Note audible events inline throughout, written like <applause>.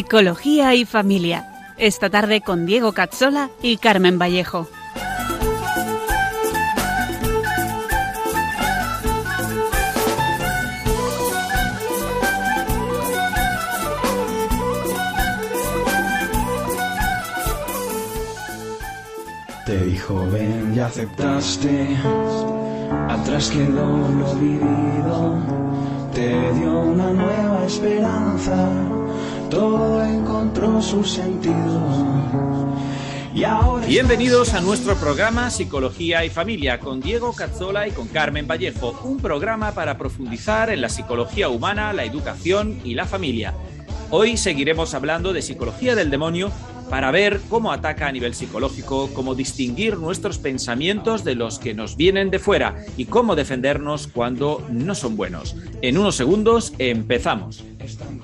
Psicología y Familia. Esta tarde con Diego Cazzola y Carmen Vallejo. Te dijo ven y aceptaste, atrás quedó lo vivido, te dio una nueva esperanza, todo encontró su sentido. Y ahora Bienvenidos a nuestro programa Psicología y Familia con Diego Cazzola y con Carmen Vallejo, un programa para profundizar en la psicología humana, la educación y la familia. Hoy seguiremos hablando de psicología del demonio para ver cómo ataca a nivel psicológico, cómo distinguir nuestros pensamientos de los que nos vienen de fuera y cómo defendernos cuando no son buenos. En unos segundos empezamos. están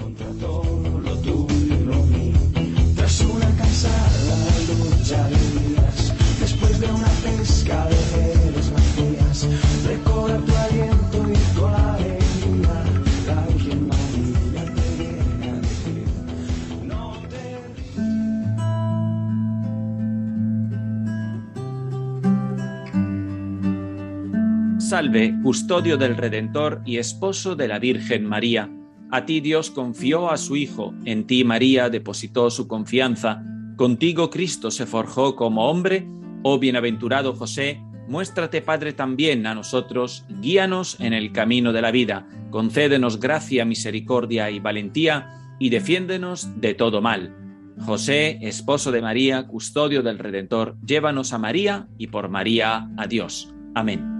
Salve, custodio del Redentor y esposo de la Virgen María. A ti Dios confió a su Hijo, en ti María depositó su confianza. Contigo Cristo se forjó como hombre. Oh bienaventurado José, muéstrate Padre también a nosotros, guíanos en el camino de la vida, concédenos gracia, misericordia y valentía, y defiéndenos de todo mal. José, esposo de María, custodio del Redentor, llévanos a María y por María a Dios. Amén.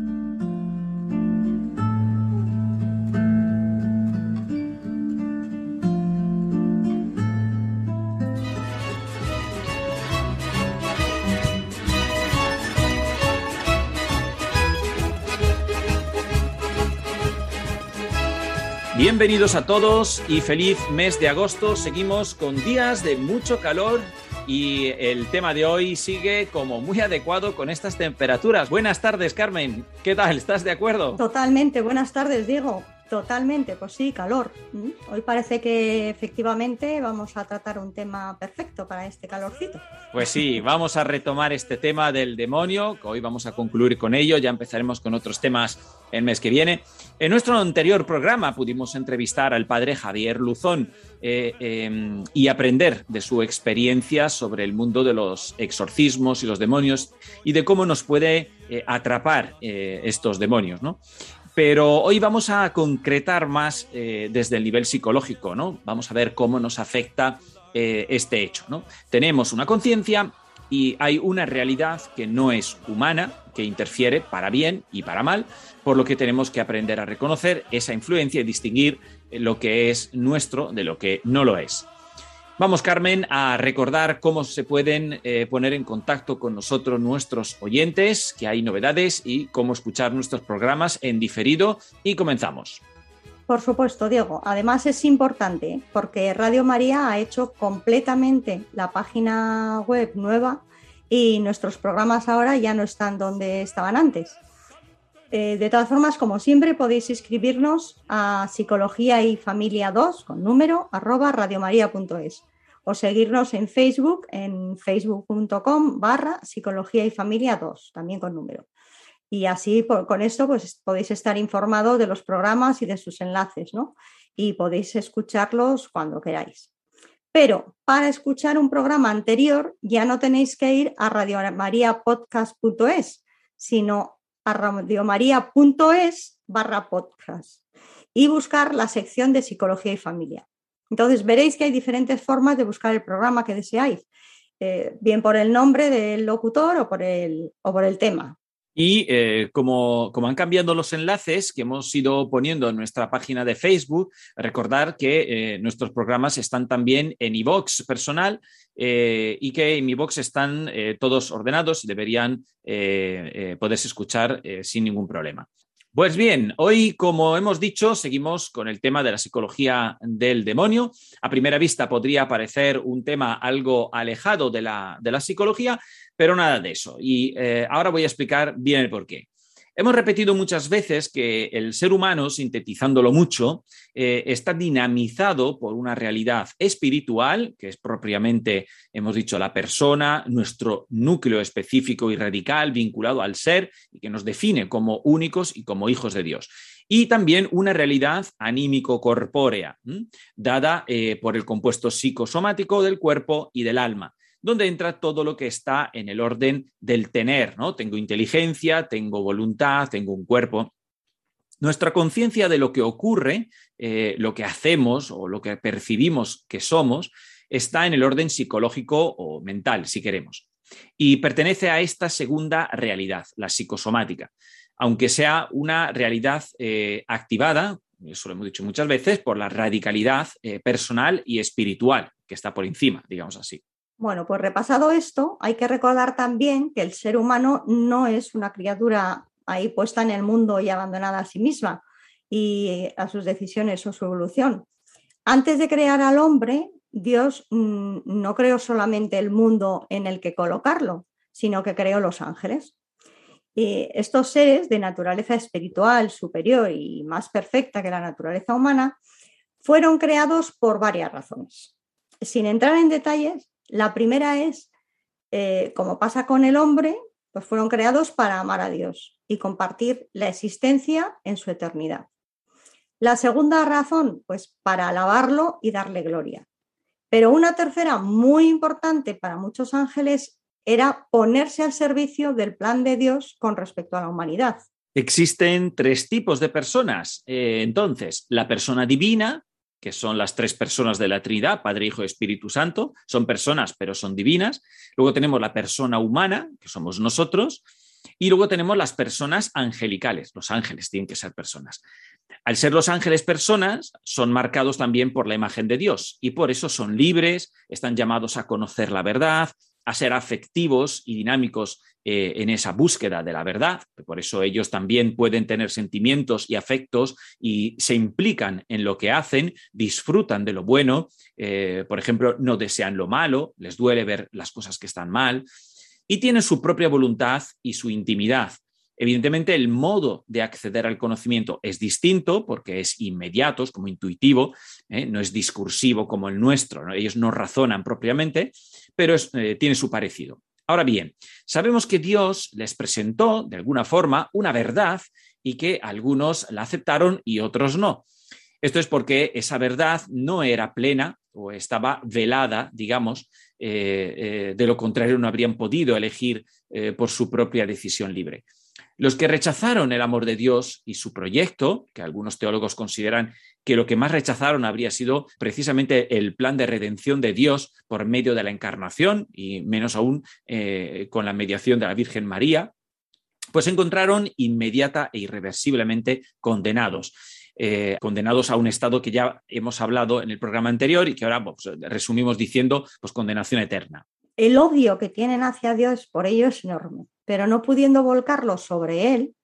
Bienvenidos a todos y feliz mes de agosto. Seguimos con días de mucho calor y el tema de hoy sigue como muy adecuado con estas temperaturas. Buenas tardes, Carmen. ¿Qué tal? ¿Estás de acuerdo? Totalmente, buenas tardes, Diego. Totalmente, pues sí, calor. ¿Mm? Hoy parece que efectivamente vamos a tratar un tema perfecto para este calorcito. Pues sí, vamos a retomar este tema del demonio, que hoy vamos a concluir con ello, ya empezaremos con otros temas el mes que viene. En nuestro anterior programa pudimos entrevistar al padre Javier Luzón eh, eh, y aprender de su experiencia sobre el mundo de los exorcismos y los demonios y de cómo nos puede eh, atrapar eh, estos demonios, ¿no? Pero hoy vamos a concretar más desde el nivel psicológico, ¿no? Vamos a ver cómo nos afecta este hecho, ¿no? Tenemos una conciencia y hay una realidad que no es humana, que interfiere para bien y para mal, por lo que tenemos que aprender a reconocer esa influencia y distinguir eh, lo que es nuestro de lo que no lo es. Vamos, Carmen, a recordar cómo se pueden eh, poner en contacto con nosotros nuestros oyentes, que hay novedades y cómo escuchar nuestros programas en diferido. Y comenzamos. Por supuesto, Diego. Además es importante porque Radio María ha hecho completamente la página web nueva y nuestros programas ahora ya no están donde estaban antes. Eh, de todas formas, como siempre, podéis inscribirnos a Psicología y Familia 2 con número arroba radiomaria.es o seguirnos en Facebook en facebook.com barra Psicología y Familia 2, también con número. Y así por- con esto pues, podéis estar informados de los programas y de sus enlaces, ¿no? Y podéis escucharlos cuando queráis. Pero para escuchar un programa anterior ya no tenéis que ir a radiomariapodcast.es, sino a radiomaria.es barra podcast y buscar la sección de psicología y familia. Entonces veréis que hay diferentes formas de buscar el programa que deseáis, eh, bien por el nombre del locutor o por el, o por el tema. Y eh, como, como han cambiado los enlaces que hemos ido poniendo en nuestra página de Facebook, recordar que eh, nuestros programas están también en iVox personal eh, y que en iVox están todos ordenados y deberían poderse escuchar sin ningún problema. Pues bien, hoy, como hemos dicho, seguimos con el tema de la psicología del demonio. A primera vista podría parecer un tema algo alejado de la, de la psicología, pero nada de eso. Y eh, ahora voy a explicar bien el porqué. Hemos repetido muchas veces que el ser humano, sintetizándolo mucho, eh, está dinamizado por una realidad espiritual, que es propiamente, hemos dicho, la persona, nuestro núcleo específico y radical vinculado al ser y que nos define como únicos y como hijos de Dios. Y también una realidad anímico-corpórea, dada eh, por el compuesto psicosomático del cuerpo y del alma donde entra todo lo que está en el orden del tener, ¿no? Tengo inteligencia, tengo voluntad, tengo un cuerpo. Nuestra conciencia de lo que ocurre, eh, lo que hacemos o lo que percibimos que somos, está en el orden psicológico o mental, si queremos. Y pertenece a esta segunda realidad, la psicosomática, aunque sea una realidad eh, activada, eso lo hemos dicho muchas veces, por la radicalidad eh, personal y espiritual que está por encima, digamos así. Bueno, pues repasado esto, hay que recordar también que el ser humano no es una criatura ahí puesta en el mundo y abandonada a sí misma y a sus decisiones o su evolución. Antes de crear al hombre, Dios mm, no creó solamente el mundo en el que colocarlo, sino que creó los ángeles. Y estos seres de naturaleza espiritual superior y más perfecta que la naturaleza humana fueron creados por varias razones. Sin entrar en detalles, la primera es, eh, como pasa con el hombre, pues fueron creados para amar a Dios y compartir la existencia en su eternidad. La segunda razón, pues para alabarlo y darle gloria. Pero una tercera muy importante para muchos ángeles era ponerse al servicio del plan de Dios con respecto a la humanidad. Existen tres tipos de personas. Eh, entonces, la persona divina, que son las tres personas de la Trinidad, Padre, Hijo y Espíritu Santo, son personas, pero son divinas. Luego tenemos la persona humana, que somos nosotros, y luego tenemos las personas angelicales, los ángeles tienen que ser personas. Al ser los ángeles personas, son marcados también por la imagen de Dios y por eso son libres, están llamados a conocer la verdad, a ser afectivos y dinámicos eh, en esa búsqueda de la verdad. Por eso ellos también pueden tener sentimientos y afectos y se implican en lo que hacen, disfrutan de lo bueno, eh, por ejemplo, no desean lo malo, les duele ver las cosas que están mal y tienen su propia voluntad y su intimidad. Evidentemente, el modo de acceder al conocimiento es distinto porque es inmediato, es como intuitivo, ¿eh? no es discursivo como el nuestro, ellos no razonan propiamente, pero eh, tiene su parecido. Ahora bien, sabemos que Dios les presentó de alguna forma una verdad y que algunos la aceptaron y otros no. Esto es porque esa verdad no era plena o estaba velada, digamos, eh, de lo contrario no habrían podido elegir por su propia decisión libre. Los que rechazaron el amor de Dios y su proyecto, que algunos teólogos consideran que lo que más rechazaron habría sido precisamente el plan de redención de Dios por medio de la encarnación y menos aún eh, con la mediación de la Virgen María, pues se encontraron inmediata e irreversiblemente condenados. Eh, condenados a un estado que ya hemos hablado en el programa anterior y que ahora pues, resumimos diciendo pues, condenación eterna. El odio que tienen hacia Dios por ello es enorme pero no pudiendo volcarlo sobre él,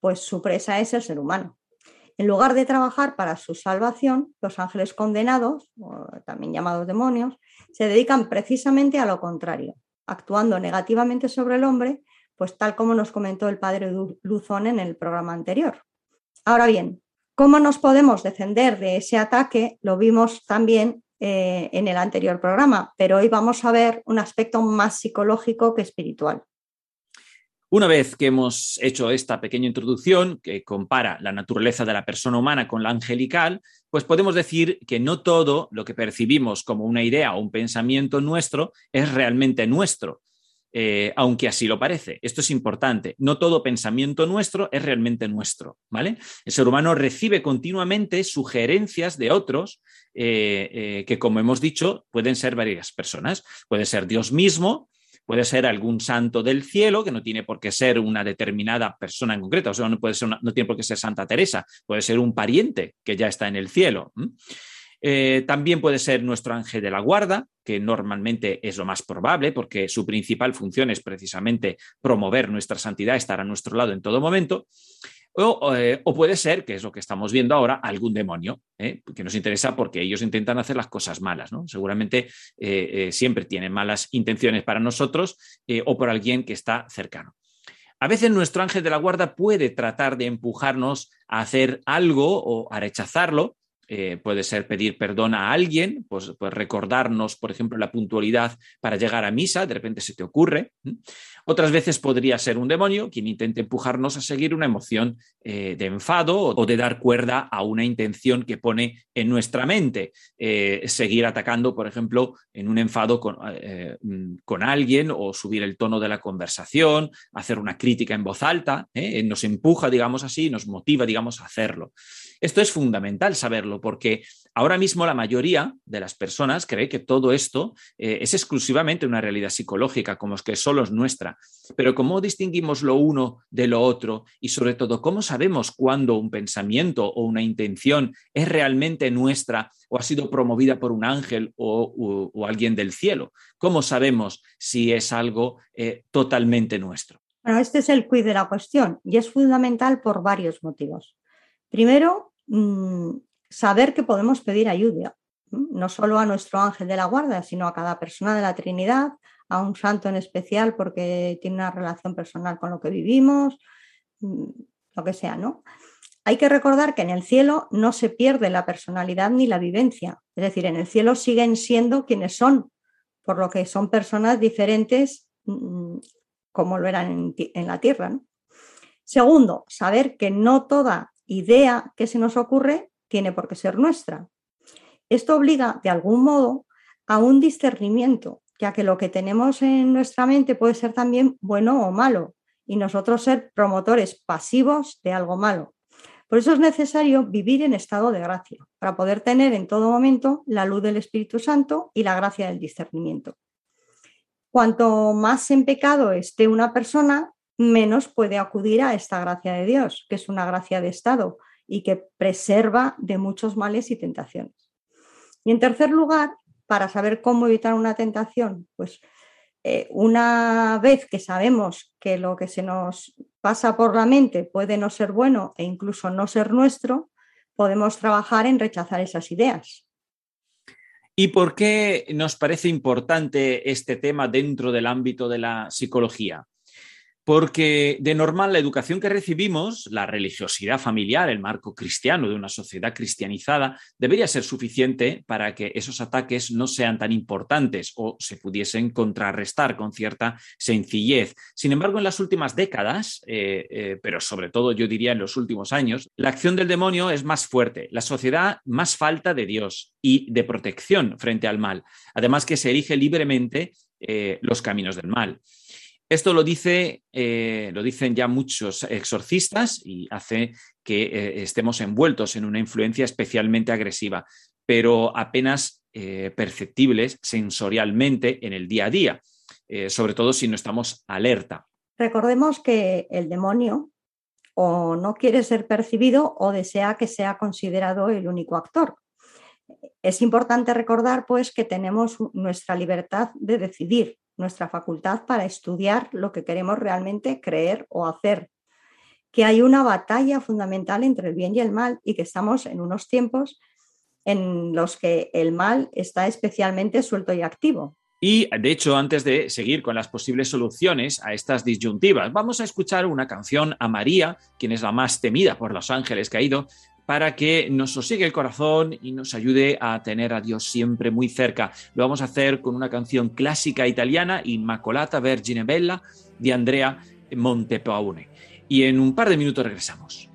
pues su presa es el ser humano. En lugar de trabajar para su salvación, los ángeles condenados, también llamados demonios, se dedican precisamente a lo contrario, actuando negativamente sobre el hombre, pues tal como nos comentó el padre Luzón en el programa anterior. Ahora bien, ¿cómo nos podemos defender de ese ataque? Lo vimos también eh, en el anterior programa, pero hoy vamos a ver un aspecto más psicológico que espiritual. Una vez que hemos hecho esta pequeña introducción que compara la naturaleza de la persona humana con la angelical, pues podemos decir que no todo lo que percibimos como una idea o un pensamiento nuestro es realmente nuestro, eh, aunque así lo parece. Esto es importante. No todo pensamiento nuestro es realmente nuestro, ¿vale? El ser humano recibe continuamente sugerencias de otros eh, eh, que, como hemos dicho, pueden ser varias personas. Puede ser Dios mismo, puede ser algún santo del cielo, que no tiene por qué ser una determinada persona en concreto, o sea, no, puede ser no tiene por qué ser Santa Teresa, puede ser un pariente que ya está en el cielo. Eh, también puede ser nuestro ángel de la guarda, que normalmente es lo más probable, porque su principal función es precisamente promover nuestra santidad, estar a nuestro lado en todo momento. Eh, o, puede ser, que es lo que estamos viendo ahora, algún demonio, ¿eh? que nos interesa porque ellos intentan hacer las cosas malas. ¿no? Seguramente eh, siempre tienen malas intenciones para nosotros o por alguien que está cercano. A veces nuestro ángel de la guarda puede tratar de empujarnos a hacer algo o a rechazarlo, eh, puede ser pedir perdón a alguien, pues, pues, recordarnos, por ejemplo, la puntualidad para llegar a misa, de repente se te ocurre. Otras veces podría ser un demonio quien intente empujarnos a seguir una emoción eh, de enfado o de dar cuerda a una intención que pone en nuestra mente. Eh, seguir atacando, por ejemplo, en un enfado con, con, alguien o subir el tono de la conversación, hacer una crítica en voz alta, nos empuja, digamos así, nos motiva, digamos, a hacerlo. Esto es fundamental saberlo porque ahora mismo la mayoría de las personas cree que todo esto eh, es exclusivamente una realidad psicológica, como es que solo es nuestra. Pero ¿cómo distinguimos lo uno de lo otro? Y sobre todo, ¿cómo sabemos cuándo un pensamiento o una intención es realmente nuestra o ha sido promovida por un ángel o, alguien del cielo? ¿Cómo sabemos si es algo eh, totalmente nuestro? Bueno, este es el quid de la cuestión y es fundamental por varios motivos. Primero, mm, saber que podemos pedir ayuda, no solo a nuestro ángel de la guarda, sino a cada persona de la Trinidad, a un santo en especial porque tiene una relación personal con lo que vivimos, lo que sea, ¿no? Hay que recordar que en el cielo no se pierde la personalidad ni la vivencia, es decir, en el cielo siguen siendo quienes son, por lo que son personas diferentes como lo eran en, la tierra. Segundo, saber que no toda idea que se nos ocurre tiene por qué ser nuestra. Esto obliga, de algún modo, a un discernimiento, ya que lo que tenemos en nuestra mente puede ser también bueno o malo, y nosotros ser promotores pasivos de algo malo. Por eso es necesario vivir en estado de gracia, para poder tener en todo momento la luz del Espíritu Santo y la gracia del discernimiento. Cuanto más en pecado esté una persona, menos puede acudir a esta gracia de Dios, que es una gracia de Estado y que preserva de muchos males y tentaciones. Y en tercer lugar, para saber cómo evitar una tentación, pues eh, una vez que sabemos que lo que se nos pasa por la mente puede no ser bueno e incluso no ser nuestro, podemos trabajar en rechazar esas ideas. ¿Y por qué nos parece importante este tema dentro del ámbito de la psicología? Porque de normal la educación que recibimos, la religiosidad familiar, el marco cristiano de una sociedad cristianizada, debería ser suficiente para que esos ataques no sean tan importantes o se pudiesen contrarrestar con cierta sencillez. Sin embargo, en las últimas décadas, eh, eh, pero sobre todo yo diría en los últimos años, la acción del demonio es más fuerte, la sociedad más falta de Dios y de protección frente al mal, además que se erige libremente eh, los caminos del mal. Esto lo, dice, eh, lo dicen ya muchos exorcistas y hace que eh, estemos envueltos en una influencia especialmente agresiva, pero apenas eh, perceptibles sensorialmente en el día a día, sobre todo si no estamos alerta. Recordemos que el demonio o no quiere ser percibido o desea que sea considerado el único actor. Es importante recordar, pues, que tenemos nuestra libertad de decidir nuestra facultad para estudiar lo que queremos realmente creer o hacer, que hay una batalla fundamental entre el bien y el mal y que estamos en unos tiempos en los que el mal está especialmente suelto y activo. Y de hecho, antes de seguir con las posibles soluciones a estas disyuntivas, vamos a escuchar una canción a María, quien es la más temida por los ángeles caídos, para que nos sosigue el corazón y nos ayude a tener a Dios siempre muy cerca. Lo vamos a hacer con una canción clásica italiana, Immacolata Vergine Bella, de Andrea Montepaone. Y en un par de minutos regresamos.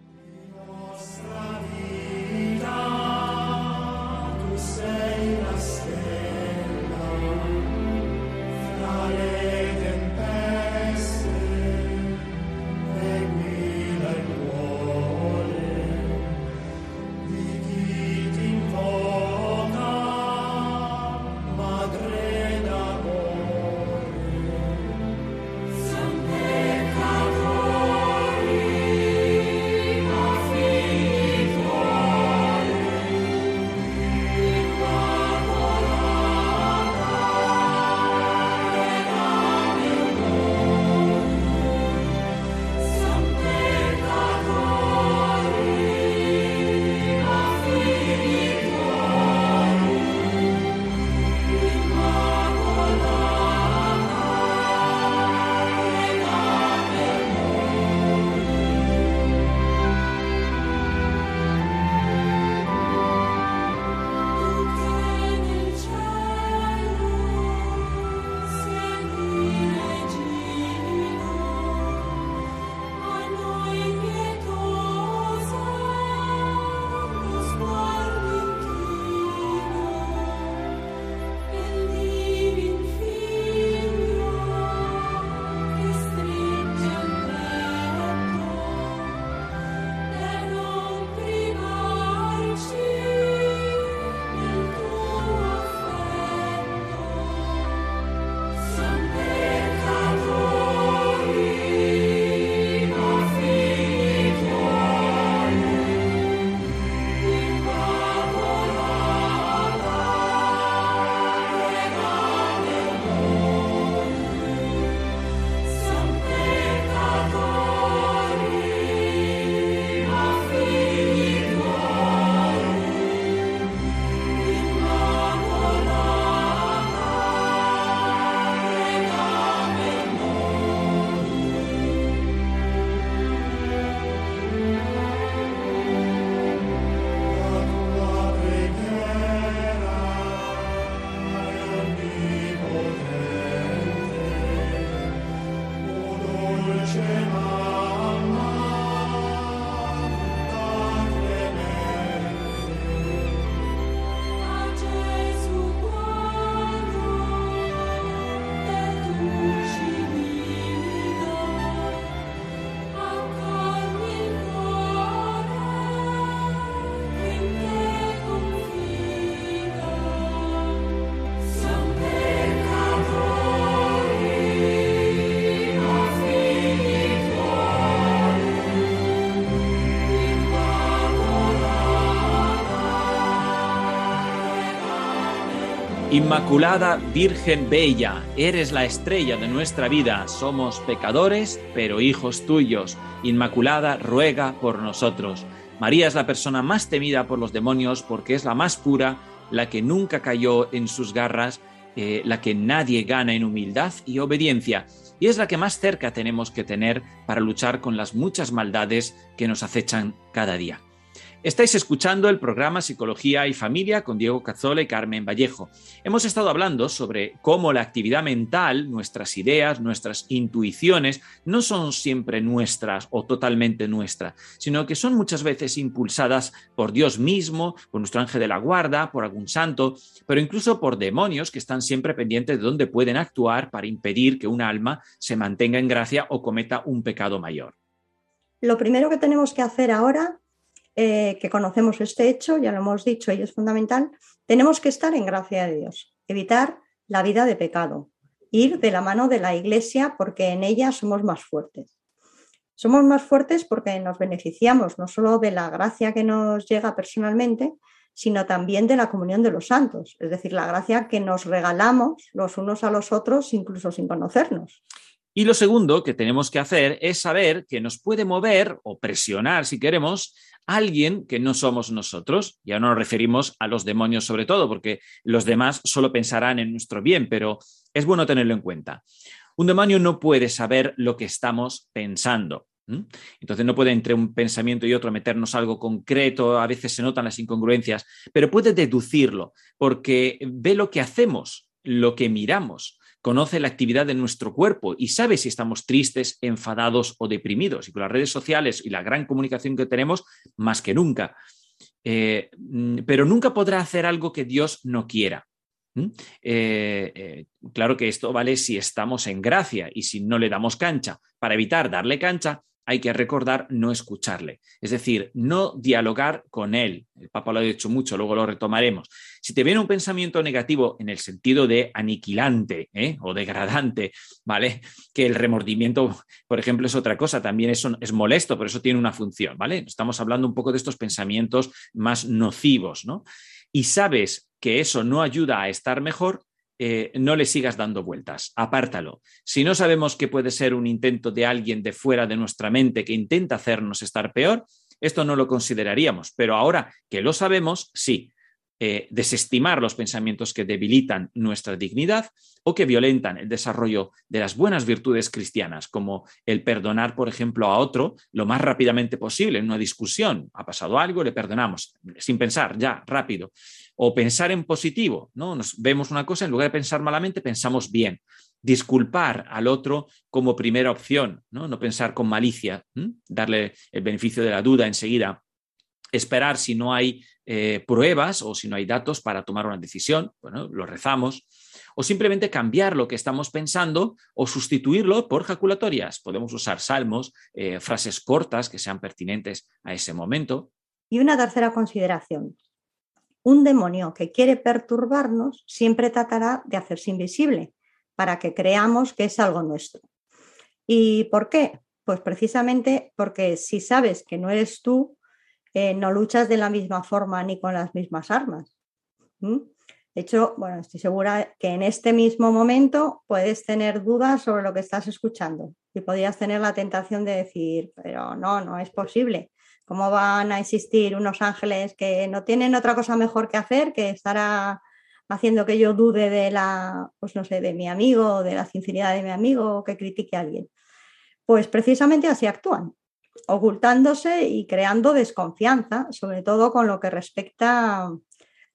Inmaculada Virgen Bella, eres la estrella de nuestra vida. Somos pecadores, pero hijos tuyos. Inmaculada, ruega por nosotros. María es la persona más temida por los demonios porque es la más pura, la que nunca cayó en sus garras, eh, la que nadie gana en humildad y obediencia. Y es la que más cerca tenemos que tener para luchar con las muchas maldades que nos acechan cada día. Estáis escuchando el programa Psicología y Familia con Diego Cazzola y Carmen Vallejo. Hemos estado hablando sobre cómo la actividad mental, nuestras ideas, nuestras intuiciones, no son siempre nuestras o totalmente nuestras, sino que son muchas veces impulsadas por Dios mismo, por nuestro ángel de la guarda, por algún santo, pero incluso por demonios que están siempre pendientes de dónde pueden actuar para impedir que un alma se mantenga en gracia o cometa un pecado mayor. Lo primero que tenemos que hacer ahora eh, que conocemos este hecho, ya lo hemos dicho, y es fundamental, tenemos que estar en gracia de Dios, evitar la vida de pecado, ir de la mano de la Iglesia porque en ella somos más fuertes. Somos más fuertes porque nos beneficiamos no solo de la gracia que nos llega personalmente, sino también de la comunión de los santos, es decir, la gracia que nos regalamos los unos a los otros incluso sin conocernos. Y lo segundo que tenemos que hacer es saber que nos puede mover o presionar, si queremos, alguien que no somos nosotros. Ya no nos referimos a los demonios sobre todo, porque los demás solo pensarán en nuestro bien, pero es bueno tenerlo en cuenta. Un demonio no puede saber lo que estamos pensando. Entonces no puede entre un pensamiento y otro meternos algo concreto, a veces se notan las incongruencias, pero puede deducirlo porque ve lo que hacemos, lo que miramos, conoce la actividad de nuestro cuerpo y sabe si estamos tristes, enfadados o deprimidos. Y con las redes sociales y la gran comunicación que tenemos, más que nunca. Eh, mm, pero nunca podrá hacer algo que Dios no quiera. ¿Mm? Eh, eh, claro que esto vale si estamos en gracia y si no le damos cancha. Para evitar darle cancha, hay que recordar no escucharle, es decir, no dialogar con él. El Papa lo ha dicho mucho, luego lo retomaremos. Si te viene un pensamiento negativo en el sentido de aniquilante ¿eh? o degradante, ¿vale? Que el remordimiento, por ejemplo, es otra cosa, también eso es molesto, pero eso tiene una función, ¿vale? Estamos hablando un poco de estos pensamientos más nocivos, ¿no? Y sabes que eso no ayuda a estar mejor, eh, no le sigas dando vueltas, apártalo. Si no sabemos que puede ser un intento de alguien de fuera de nuestra mente que intenta hacernos estar peor, esto no lo consideraríamos, pero ahora que lo sabemos, sí. Eh, desestimar los pensamientos que debilitan nuestra dignidad o que violentan el desarrollo de las buenas virtudes cristianas, como el perdonar, por ejemplo, a otro lo más rápidamente posible en una discusión. Ha pasado algo, le perdonamos, sin pensar, ya, rápido. O pensar en positivo, ¿no? Nos vemos una cosa, en lugar de pensar malamente, pensamos bien. Disculpar al otro como primera opción, no, no pensar con malicia, darle el beneficio de la duda enseguida esperar si no hay eh, pruebas o si no hay datos para tomar una decisión, bueno, lo rezamos, o simplemente cambiar lo que estamos pensando o sustituirlo por jaculatorias. Podemos usar salmos, eh, frases cortas que sean pertinentes a ese momento. Y una tercera consideración. Un demonio que quiere perturbarnos siempre tratará de hacerse invisible para que creamos que es algo nuestro. ¿Y por qué? Pues precisamente porque si sabes que no eres tú, eh, no luchas de la misma forma ni con las mismas armas. De hecho, bueno, estoy segura que en este mismo momento puedes tener dudas sobre lo que estás escuchando y podrías tener la tentación de decir, pero no, no es posible. ¿Cómo van a existir unos ángeles que no tienen otra cosa mejor que hacer que estar haciendo que yo dude de la, pues no sé, de mi amigo, de la sinceridad de mi amigo o que critique a alguien? Pues precisamente así actúan ocultándose y creando desconfianza, sobre todo con lo que respecta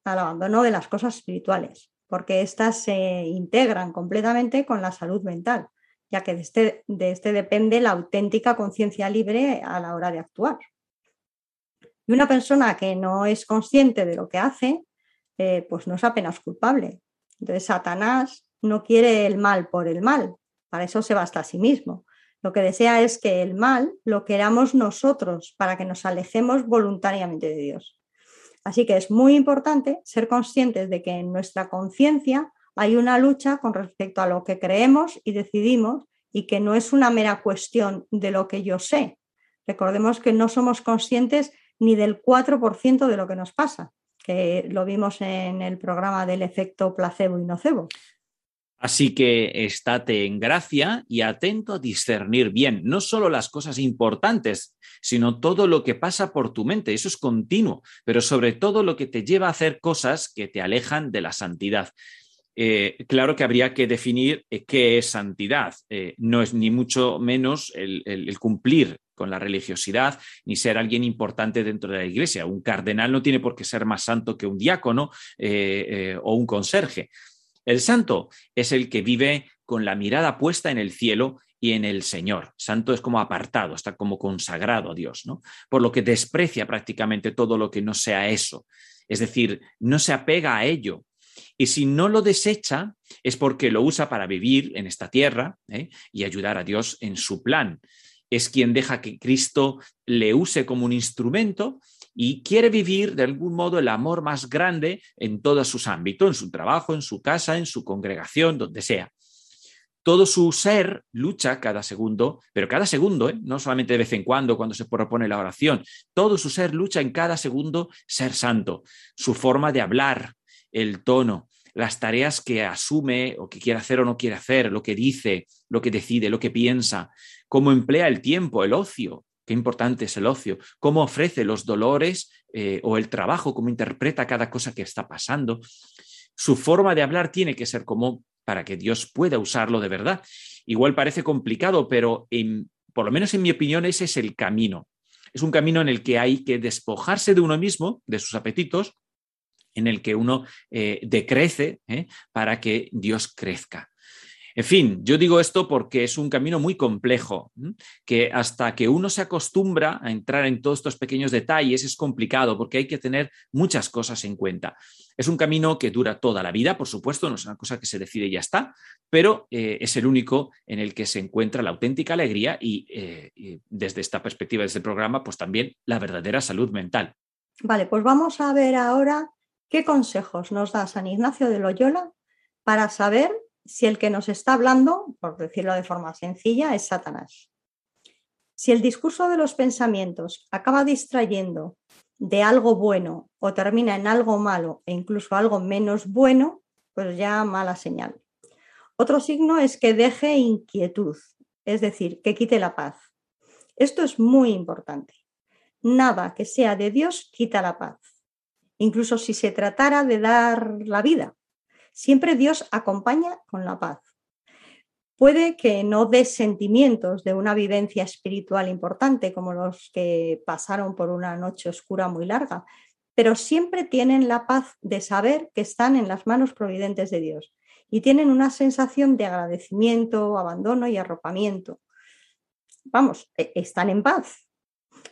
al abandono de las cosas espirituales, porque éstas se integran completamente con la salud mental, ya que de este, de este depende la auténtica conciencia libre a la hora de actuar. Y una persona que no es consciente de lo que hace, eh, pues no es apenas culpable. Entonces, Satanás no quiere el mal por el mal, para eso se basta a sí mismo. Lo que desea es que el mal lo queramos nosotros para que nos alejemos voluntariamente de Dios. Así que es muy importante ser conscientes de que en nuestra conciencia hay una lucha con respecto a lo que creemos y decidimos y que no es una mera cuestión de lo que yo sé. Recordemos que no somos conscientes ni del 4% de lo que nos pasa, que lo vimos en el programa del efecto placebo y nocebo. Así que estate en gracia y atento a discernir bien, no solo las cosas importantes, sino todo lo que pasa por tu mente. Eso es continuo, pero sobre todo lo que te lleva a hacer cosas que te alejan de la santidad. Eh, claro que habría que definir eh, qué es santidad. Eh, no es ni mucho menos el, el, cumplir con la religiosidad ni ser alguien importante dentro de la iglesia. Un cardenal no tiene por qué ser más santo que un diácono o un conserje. El santo es el que vive con la mirada puesta en el cielo y en el Señor. Santo es como apartado, está como consagrado a Dios, ¿no? Por lo que desprecia prácticamente todo lo que no sea eso. Es decir, no se apega a ello. Y si no lo desecha, es porque lo usa para vivir en esta tierra ¿eh? y ayudar a Dios en su plan. Es quien deja que Cristo le use como un instrumento y quiere vivir de algún modo el amor más grande en todos sus ámbitos, en su trabajo, en su casa, en su congregación, donde sea. Todo su ser lucha cada segundo, pero cada segundo, ¿eh? no solamente de vez en cuando, cuando se propone la oración, todo su ser lucha en cada segundo ser santo. Su forma de hablar, el tono, las tareas que asume o que quiere hacer o no quiere hacer, lo que dice, lo que decide, lo que piensa, cómo emplea el tiempo, el ocio, Qué importante es el ocio, cómo ofrece los dolores eh, o el trabajo, cómo interpreta cada cosa que está pasando. Su forma de hablar tiene que ser como para que Dios pueda usarlo de verdad. Igual parece complicado, pero por lo menos en mi opinión ese es el camino. Es un camino en el que hay que despojarse de uno mismo, de sus apetitos, en el que uno eh, decrece ¿eh? para que Dios crezca. En fin, yo digo esto porque es un camino muy complejo, que hasta que uno se acostumbra a entrar en todos estos pequeños detalles es complicado porque hay que tener muchas cosas en cuenta. Es un camino que dura toda la vida, por supuesto, no es una cosa que se decide y ya está, pero eh, es el único en el que se encuentra la auténtica alegría y, eh, y desde esta perspectiva, desde el programa, pues también la verdadera salud mental. Vale, pues vamos a ver ahora qué consejos nos da San Ignacio de Loyola para saber si el que nos está hablando, por decirlo de forma sencilla, es Satanás. Si el discurso de los pensamientos acaba distrayendo de algo bueno o termina en algo malo e incluso algo menos bueno, pues ya mala señal. Otro signo es que deje inquietud, es decir, que quite la paz. Esto es muy importante. Nada que sea de Dios quita la paz. Incluso si se tratara de dar la vida, Siempre Dios acompaña con la paz. Puede que no dé sentimientos de una vivencia espiritual importante como los que pasaron por una noche oscura muy larga, pero siempre tienen la paz de saber que están en las manos providentes de Dios y tienen una sensación de agradecimiento, abandono y arropamiento. Vamos, e-, están en paz,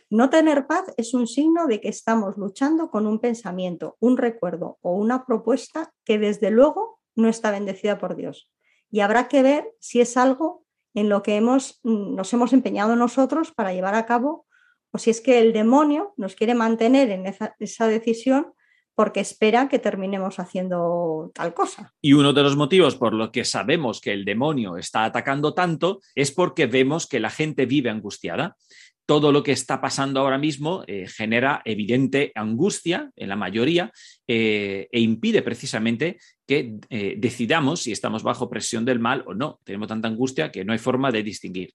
no tener paz es un signo de que estamos luchando con un pensamiento, un recuerdo o una propuesta que desde luego no está bendecida por Dios. Y habrá que ver si es algo en lo que hemos, mm, nos hemos empeñado nosotros para llevar a cabo o si es que el demonio nos quiere mantener en esa, esa decisión porque espera que terminemos haciendo tal cosa. Y uno de los motivos por los que sabemos que el demonio está atacando tanto es porque vemos que la gente vive angustiada todo lo que está pasando ahora mismo eh, genera evidente angustia en la mayoría eh, e impide precisamente que eh, decidamos si estamos bajo presión del mal o no. Tenemos tanta angustia que no hay forma de distinguir.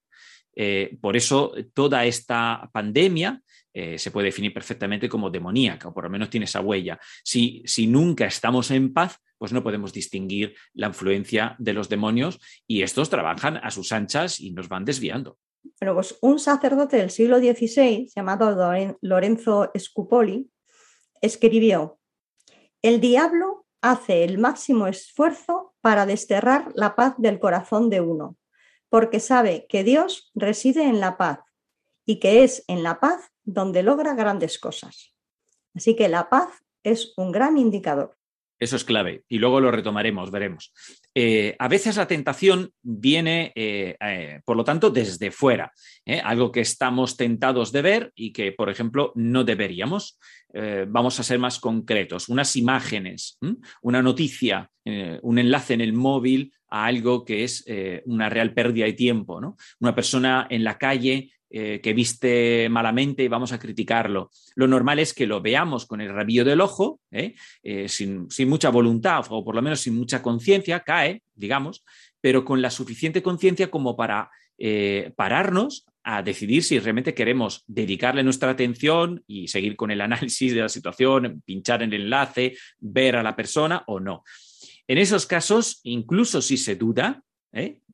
por eso toda esta pandemia se puede definir perfectamente como demoníaca, o por lo menos tiene esa huella. Si, si nunca estamos en paz, pues no podemos distinguir la influencia de los demonios y estos trabajan a sus anchas y nos van desviando. Bueno, pues un sacerdote del siglo XVI, llamado Lorenzo Scupoli, escribió, el diablo hace el máximo esfuerzo para desterrar la paz del corazón de uno, porque sabe que Dios reside en la paz y que es en la paz donde logra grandes cosas. Así que la paz es un gran indicador. Eso es clave y luego lo retomaremos, veremos. Eh, a veces la tentación viene, eh, eh, por lo tanto, desde fuera, algo que estamos tentados de ver y que, por ejemplo, no deberíamos. vamos a ser más concretos, unas imágenes, una noticia, un enlace en el móvil a algo que es una real pérdida de tiempo. ¿no? Una persona en la calle eh, que viste malamente y vamos a criticarlo. Lo normal es que lo veamos con el rabillo del ojo, ¿eh? Eh, sin, sin, mucha voluntad o por lo menos sin mucha conciencia, cae, digamos, pero con la suficiente conciencia como para pararnos a decidir si realmente queremos dedicarle nuestra atención y seguir con el análisis de la situación, pinchar el enlace, ver a la persona o no. En esos casos, incluso si se duda.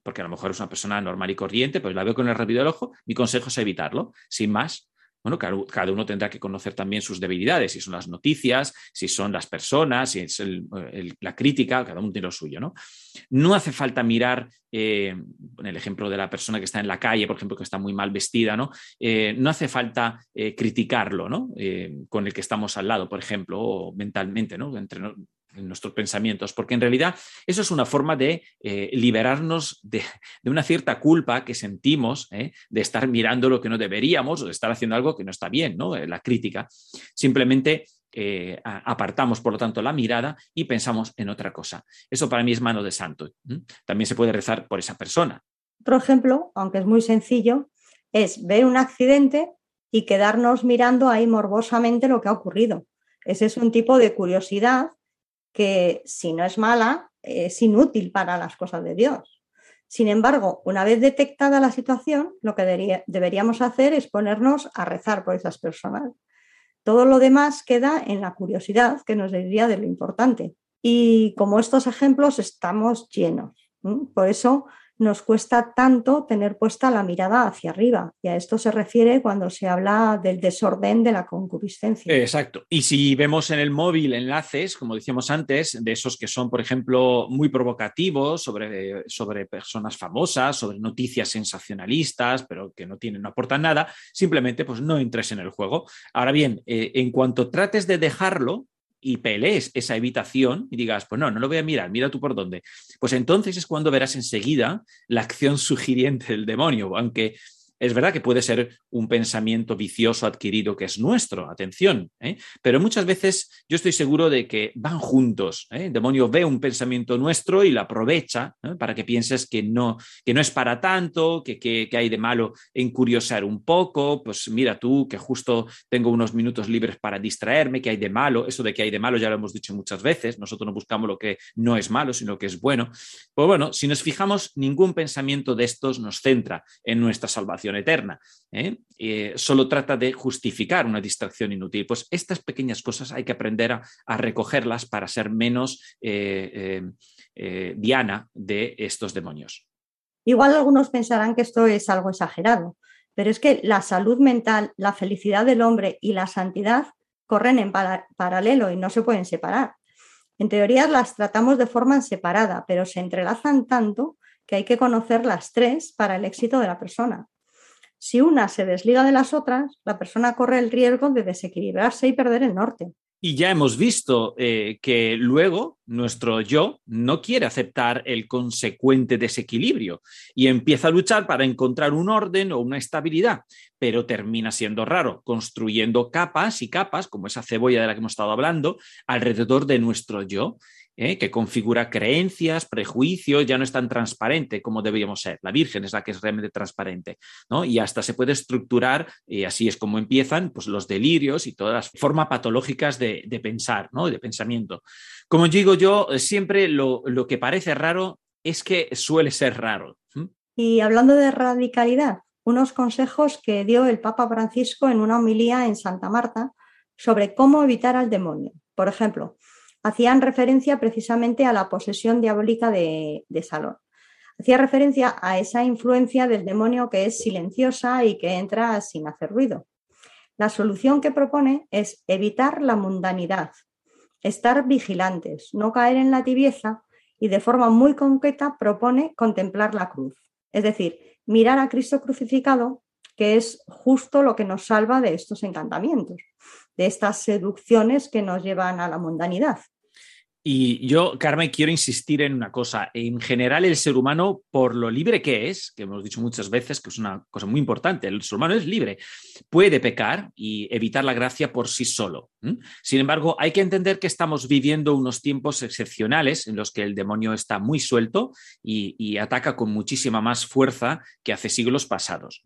Porque a lo mejor es una persona normal y corriente, pues la veo con el rápido del ojo, mi consejo es evitarlo, sin más. Bueno, cada uno tendrá que conocer también sus debilidades, si son las noticias, si son las personas, si es la crítica, cada uno tiene lo suyo, ¿no? No hace falta mirar, eh, en el ejemplo de la persona que está en la calle, por ejemplo, que está muy mal vestida, ¿no? Eh, no hace falta criticarlo, ¿no? con el que estamos al lado, por ejemplo, o mentalmente, ¿no? Entre, en nuestros pensamientos, porque en realidad eso es una forma de eh, liberarnos de, una cierta culpa que sentimos eh, de estar mirando lo que no deberíamos o de estar haciendo algo que no está bien, ¿no? Eh, la crítica. Simplemente apartamos, por lo tanto, la mirada y pensamos en otra cosa. Eso para mí es mano de santo. También se puede rezar por esa persona. Otro ejemplo, aunque es muy sencillo, es ver un accidente y quedarnos mirando ahí morbosamente lo que ha ocurrido. Ese es un tipo de curiosidad que si no es mala, es inútil para las cosas de Dios. Sin embargo, una vez detectada la situación, lo que deberíamos hacer es ponernos a rezar por esas personas. Todo lo demás queda en la curiosidad que nos diría de lo importante. Y como estos ejemplos estamos llenos. Por eso nos cuesta tanto tener puesta la mirada hacia arriba. Y a esto se refiere cuando se habla del desorden de la concupiscencia. Exacto. Y si vemos en el móvil enlaces, como decíamos antes, de esos que son, por ejemplo, muy provocativos sobre, sobre personas famosas, sobre noticias sensacionalistas, pero que no tienen, no aportan nada, simplemente pues no entres en el juego. Ahora bien, eh, en cuanto trates de dejarlo, y pelees esa evitación y digas, pues no, no lo voy a mirar, mira tú por dónde. Pues entonces es cuando verás enseguida la acción sugiriente del demonio, aunque es verdad que puede ser un pensamiento vicioso adquirido que es nuestro, atención, ¿eh? pero muchas veces yo estoy seguro de que van juntos. ¿eh? El demonio ve un pensamiento nuestro y lo aprovecha para que pienses que no, que no es para tanto, que, que, hay de malo en curiosar un poco, pues mira tú que justo tengo unos minutos libres para distraerme, que hay de malo, eso de que hay de malo ya lo hemos dicho muchas veces, nosotros no buscamos lo que no es malo, sino que es bueno. Pues bueno, si nos fijamos, ningún pensamiento de estos nos centra en nuestra salvación eterna. ¿eh? Eh, solo trata de justificar una distracción inútil. Pues estas pequeñas cosas hay que aprender a, recogerlas para ser menos eh, diana de estos demonios. Igual algunos pensarán que esto es algo exagerado, pero es que la salud mental, la felicidad del hombre y la santidad corren en paralelo y no se pueden separar. En teoría las tratamos de forma separada, pero se entrelazan tanto que hay que conocer las tres para el éxito de la persona. Si una se desliga de las otras, la persona corre el riesgo de desequilibrarse y perder el norte. Y ya hemos visto eh, que luego nuestro yo no quiere aceptar el consecuente desequilibrio y empieza a luchar para encontrar un orden o una estabilidad, pero termina siendo raro, construyendo capas y capas, como esa cebolla de la que hemos estado hablando, alrededor de nuestro yo. ¿Eh? que configura creencias, prejuicios, ya no es tan transparente como deberíamos ser. La Virgen es la que es realmente transparente, ¿no? Y hasta se puede estructurar, y así es como empiezan, pues los delirios y todas las formas patológicas de, pensar, ¿no? De pensamiento. Como digo yo, siempre lo, que parece raro es que suele ser raro. Y hablando de radicalidad, unos consejos que dio el Papa Francisco en una homilía en Santa Marta sobre cómo evitar al demonio. Por ejemplo, hacían referencia precisamente a la posesión diabólica de, Salón. Hacía referencia a esa influencia del demonio que es silenciosa y que entra sin hacer ruido. La solución que propone es evitar la mundanidad, estar vigilantes, no caer en la tibieza y de forma muy concreta propone contemplar la cruz. Es decir, mirar a Cristo crucificado, que es justo lo que nos salva de estos encantamientos, de estas seducciones que nos llevan a la mundanidad. Y yo, Carmen, quiero insistir en una cosa. En general, el ser humano, por lo libre que es, que hemos dicho muchas veces que es una cosa muy importante, el ser humano es libre, puede pecar y evitar la gracia por sí solo. Sin embargo, hay que entender que estamos viviendo unos tiempos excepcionales en los que el demonio está muy suelto y, y ataca con muchísima más fuerza que hace siglos pasados.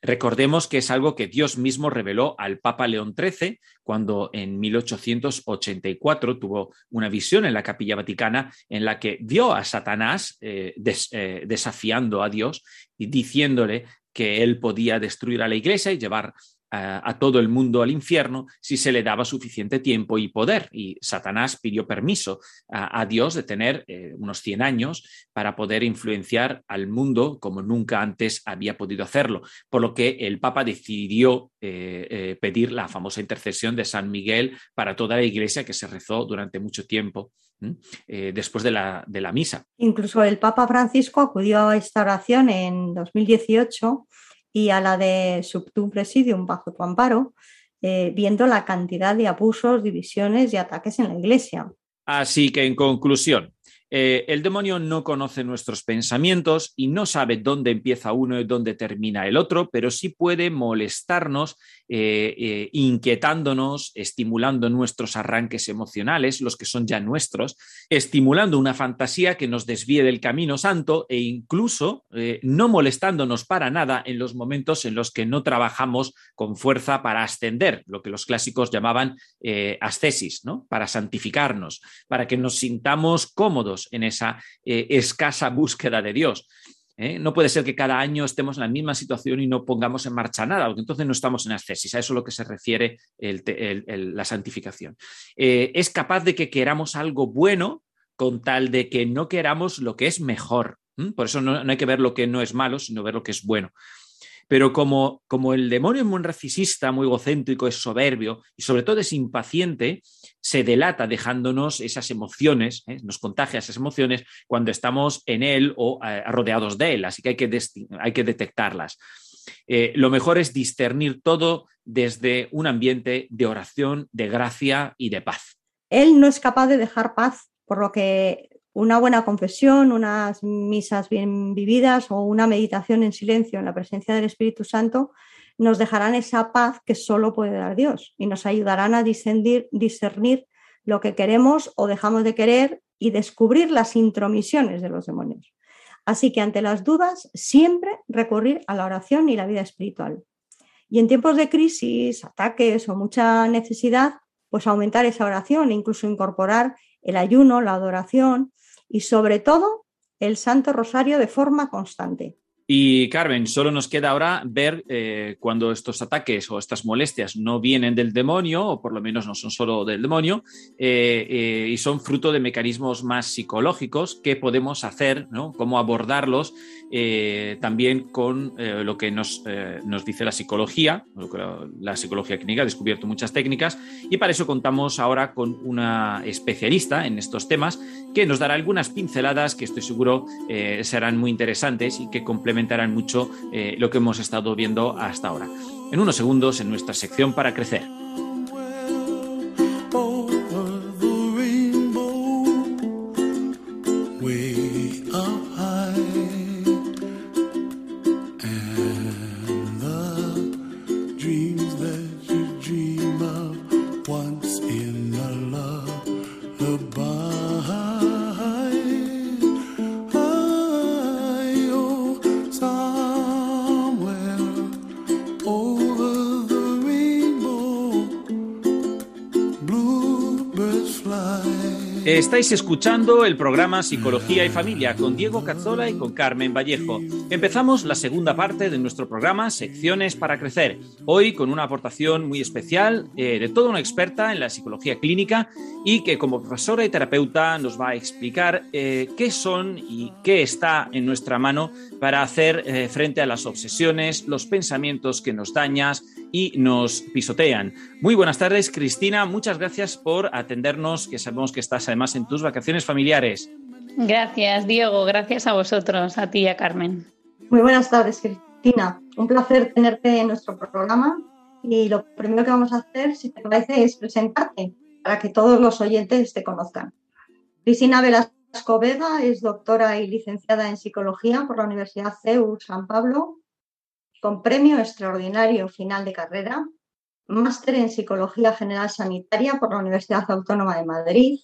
Recordemos que es algo que Dios mismo reveló al Papa León XIII cuando en 1884 tuvo una visión en la capilla vaticana en la que vio a Satanás eh, eh, desafiando a Dios y diciéndole que él podía destruir a la iglesia y llevar a, todo el mundo al infierno si se le daba suficiente tiempo y poder. Y Satanás pidió permiso a, Dios de tener eh, unos 100 años para poder influenciar al mundo como nunca antes había podido hacerlo. Por lo que el Papa decidió eh, eh, pedir la famosa intercesión de San Miguel para toda la iglesia que se rezó durante mucho tiempo. después de la, de la misa. Incluso el Papa Francisco acudió a esta oración en 2018 y a la de Subtum Presidium bajo tu amparo, eh, viendo la cantidad de abusos, divisiones y ataques en la Iglesia. Así que, en conclusión, eh, el demonio no conoce nuestros pensamientos y no sabe dónde empieza uno y dónde termina el otro, pero sí puede molestarnos, eh, eh, inquietándonos, estimulando nuestros arranques emocionales, los que son ya nuestros, estimulando una fantasía que nos desvíe del camino santo e incluso no molestándonos para nada en los momentos en los que no trabajamos con fuerza para ascender, lo que los clásicos llamaban ascesis, ¿no? para santificarnos, para que nos sintamos cómodos en esa eh, escasa búsqueda de Dios. ¿eh? No puede ser que cada año estemos en la misma situación y no pongamos en marcha nada, porque entonces no estamos en ascesis. A eso es lo que se refiere la santificación. Eh, es capaz de que queramos algo bueno con tal de que no queramos lo que es mejor. Por eso no, hay que ver lo que no es malo, sino ver lo que es bueno. Pero como, como el demonio es muy narcisista, muy egocéntrico, es soberbio y sobre todo es impaciente, se delata dejándonos esas emociones, ¿eh? nos contagia esas emociones cuando estamos en él o eh, rodeados de él, así que hay que, hay que detectarlas. Eh, lo mejor es discernir todo desde un ambiente de oración, de gracia y de paz. Él no es capaz de dejar paz, por lo que una buena confesión, unas misas bien vividas o una meditación en silencio en la presencia del Espíritu Santo nos dejarán esa paz que solo puede dar Dios y nos ayudarán a discernir, lo que queremos o dejamos de querer y descubrir las intromisiones de los demonios. Así que ante las dudas, siempre recurrir a la oración y la vida espiritual. Y en tiempos de crisis, ataques o mucha necesidad, pues aumentar esa oración e incluso incorporar el ayuno, la adoración y sobre todo el Santo Rosario de forma constante. Y Carmen, solo nos queda ahora ver eh, cuando estos ataques o estas molestias no vienen del demonio, o por lo menos no son solo del demonio, eh, eh, y son fruto de mecanismos más psicológicos, qué podemos hacer, ¿no? cómo abordarlos, también con lo que nos, nos, dice la psicología, la psicología clínica ha descubierto muchas técnicas, y para eso contamos ahora con una especialista en estos temas que nos dará algunas pinceladas que estoy seguro serán muy interesantes y que complementan mucho eh, lo que hemos estado viendo hasta ahora. En unos segundos, en nuestra sección para crecer. Estáis escuchando el programa Psicología y Familia con Diego Cazzola y con Carmen Vallejo. Empezamos la segunda parte de nuestro programa Secciones para Crecer. Hoy con una aportación muy especial eh, de toda una experta en la psicología clínica y que como profesora y terapeuta nos va a explicar eh, qué son y qué está en nuestra mano para hacer eh, frente a las obsesiones, los pensamientos que nos dañan y nos pisotean. Muy buenas tardes, Cristina. Muchas gracias por atendernos, que sabemos que estás además en tus vacaciones familiares. Gracias, Diego. Gracias a vosotros, a ti y a Carmen. Muy buenas tardes, Cristina. Un placer tenerte en nuestro programa. Y lo primero que vamos a hacer, si te parece, es presentarte para que todos los oyentes te conozcan. Cristina Velasco Vega es doctora y licenciada en psicología por la Universidad CEU San Pablo, con premio extraordinario final de carrera, máster en psicología general sanitaria por la Universidad Autónoma de Madrid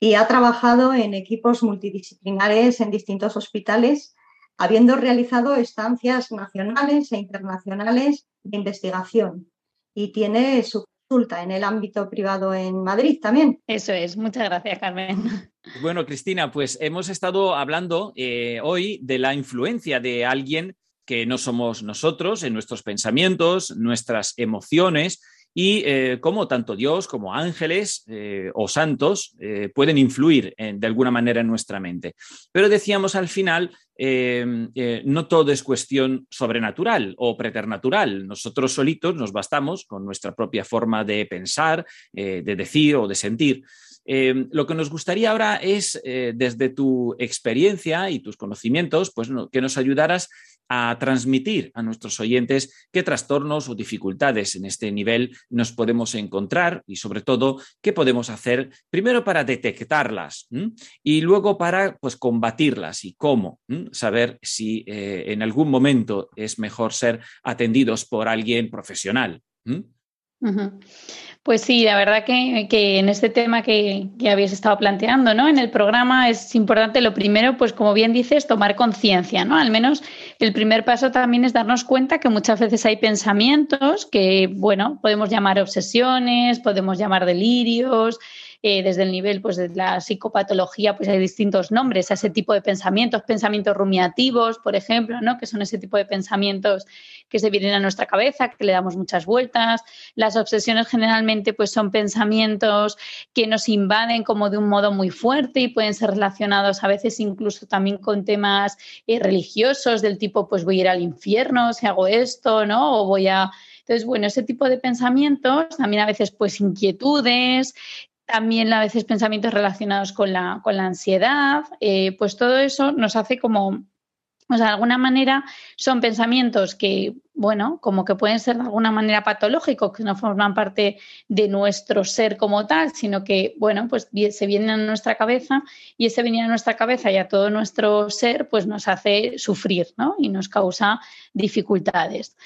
y ha trabajado en equipos multidisciplinares en distintos hospitales, habiendo realizado estancias nacionales e internacionales de investigación. Y tiene su consulta en el ámbito privado en Madrid también. Eso es, muchas gracias, Carmen. Bueno, Cristina, pues hemos estado hablando eh, hoy de la influencia de alguien que no somos nosotros en nuestros pensamientos, nuestras emociones y eh, cómo tanto Dios como ángeles eh, o santos eh, pueden influir de alguna manera en nuestra mente. Pero decíamos al final, no todo es cuestión sobrenatural o preternatural. Nosotros solitos nos bastamos con nuestra propia forma de pensar, de decir o de sentir. lo que nos gustaría ahora es, desde tu experiencia y tus conocimientos, pues que nos ayudaras a transmitir a nuestros oyentes qué trastornos o dificultades en este nivel nos podemos encontrar y sobre todo qué podemos hacer primero para detectarlas y luego para pues combatirlas y cómo saber si eh, en algún momento es mejor ser atendidos por alguien profesional. Pues sí, la verdad que, en este tema que, que, habéis estado planteando, ¿no? En el programa es importante lo primero, pues como bien dices, tomar conciencia, ¿no? Al menos el primer paso también es darnos cuenta que muchas veces hay pensamientos que, bueno, podemos llamar obsesiones, podemos llamar delirios, eh, desde el nivel pues, de la psicopatología, pues hay distintos nombres a ese tipo de pensamientos, pensamientos rumiativos, por ejemplo, ¿no? que son ese tipo de pensamientos que se vienen a nuestra cabeza, que le damos muchas vueltas. Las obsesiones generalmente pues, son pensamientos que nos invaden como de un modo muy fuerte y pueden ser relacionados a veces incluso también con temas eh, religiosos del tipo, pues voy a ir al infierno si hago esto, ¿no? O voy a... Entonces, bueno, ese tipo de pensamientos, también a veces pues inquietudes, también a veces pensamientos relacionados con la, con la ansiedad, eh, pues todo eso nos hace como, o sea, de alguna manera son pensamientos que, bueno, como que pueden ser de alguna manera patológicos, que no forman parte de nuestro ser como tal, sino que, bueno, pues se vienen a nuestra cabeza y ese venir a nuestra cabeza y a todo nuestro ser, pues nos hace sufrir, ¿no? Y nos causa dificultades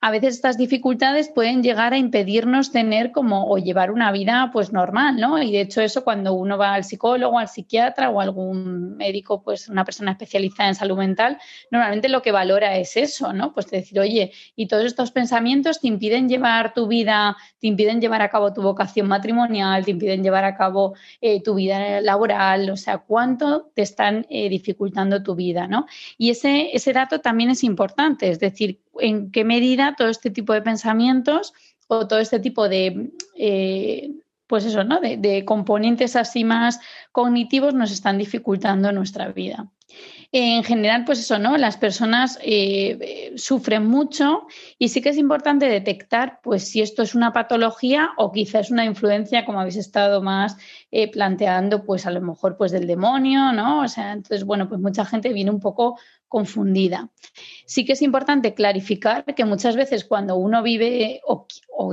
a veces estas dificultades pueden llegar a impedirnos tener como o llevar una vida pues normal, ¿no? Y de hecho eso cuando uno va al psicólogo, al psiquiatra o algún médico, pues una persona especializada en salud mental, normalmente lo que valora es eso, ¿no? Pues decir, oye, y todos estos pensamientos te impiden llevar tu vida, te impiden llevar a cabo tu vocación matrimonial, te impiden llevar a cabo eh, tu vida laboral, o sea, cuánto te están eh, dificultando tu vida, ¿no? Y ese, ese dato también es importante, es decir, en qué medida todo este tipo de pensamientos o todo este tipo de, eh, pues eso, ¿no? De, componentes así más cognitivos nos están dificultando nuestra vida. En general, pues eso, ¿no? Las personas eh, sufren mucho y sí que es importante detectar, pues, si esto es una patología o quizás una influencia, como habéis estado más eh, planteando, pues a lo mejor, pues del demonio, ¿no? O sea, entonces, bueno, pues mucha gente viene un poco confundida. Sí que es importante clarificar que muchas veces cuando uno vive o,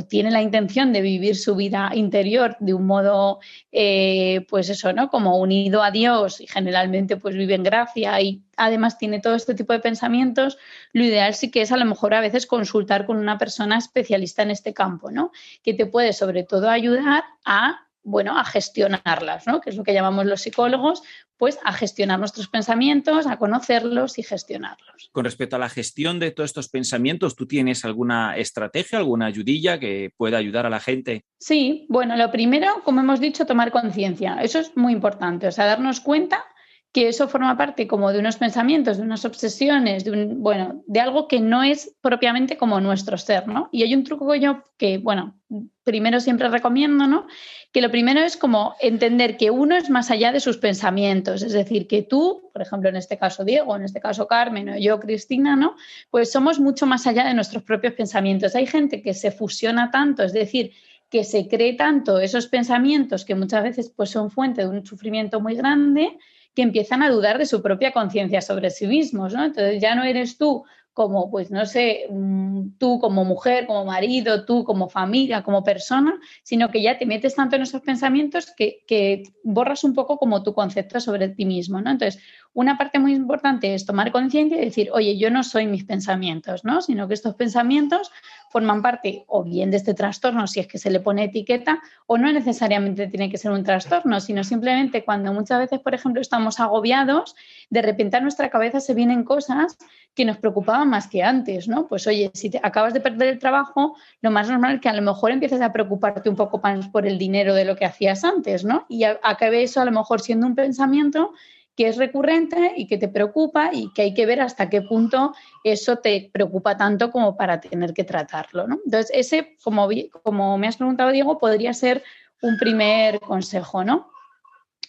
tiene la intención de vivir su vida interior de un modo, eh, pues eso, ¿no? Como unido a Dios y generalmente pues vive en gracia y además tiene todo este tipo de pensamientos, lo ideal sí que es a lo mejor a veces consultar con una persona especialista en este campo, ¿no? Que te puede sobre todo ayudar a bueno, a gestionarlas, ¿no? Que es lo que llamamos los psicólogos, pues a gestionar nuestros pensamientos, a conocerlos y gestionarlos. Con respecto a la gestión de todos estos pensamientos, ¿tú tienes alguna estrategia, alguna ayudilla que pueda ayudar a la gente? Sí, bueno, lo primero, como hemos dicho, tomar conciencia. Eso es muy importante, o sea, darnos cuenta que eso forma parte como de unos pensamientos, de unas obsesiones, de un, bueno, de algo que no es propiamente como nuestro ser, ¿no? Y hay un truco yo que, bueno, primero siempre recomiendo, ¿no? Que lo primero es como entender que uno es más allá de sus pensamientos, es decir, que tú, por ejemplo, en este caso Diego, en este caso Carmen yo Cristina, ¿no? Pues somos mucho más allá de nuestros propios pensamientos. Hay gente que se fusiona tanto, es decir, que se cree tanto esos pensamientos que muchas veces pues son fuente de un sufrimiento muy grande que empiezan a dudar de su propia conciencia sobre sí mismos, ¿no? Entonces ya no eres tú como, pues no sé, mm, tú como mujer, como marido, tú como familia, como persona, sino que ya te metes tanto en esos pensamientos que, borras un poco como tu concepto sobre ti mismo, ¿no? Entonces, una parte muy importante es tomar conciencia y decir, oye, yo no soy mis pensamientos, ¿no? Sino que estos pensamientos forman parte o bien de este trastorno, si es que se le pone etiqueta, o no necesariamente tiene que ser un trastorno, sino simplemente cuando muchas veces, por ejemplo, estamos agobiados, de repente a nuestra cabeza se vienen cosas que nos preocupaban más que antes, ¿no? Pues oye, si te acabas de perder el trabajo, lo más normal es que a lo mejor empieces a preocuparte un poco más por el dinero de lo que hacías antes, ¿no? Y acabe eso a lo mejor siendo un pensamiento que es recurrente y que te preocupa y que hay que ver hasta qué punto eso te preocupa tanto como para tener que tratarlo. ¿no? Entonces, ese, como, me has preguntado, Diego, podría ser un primer consejo, ¿no?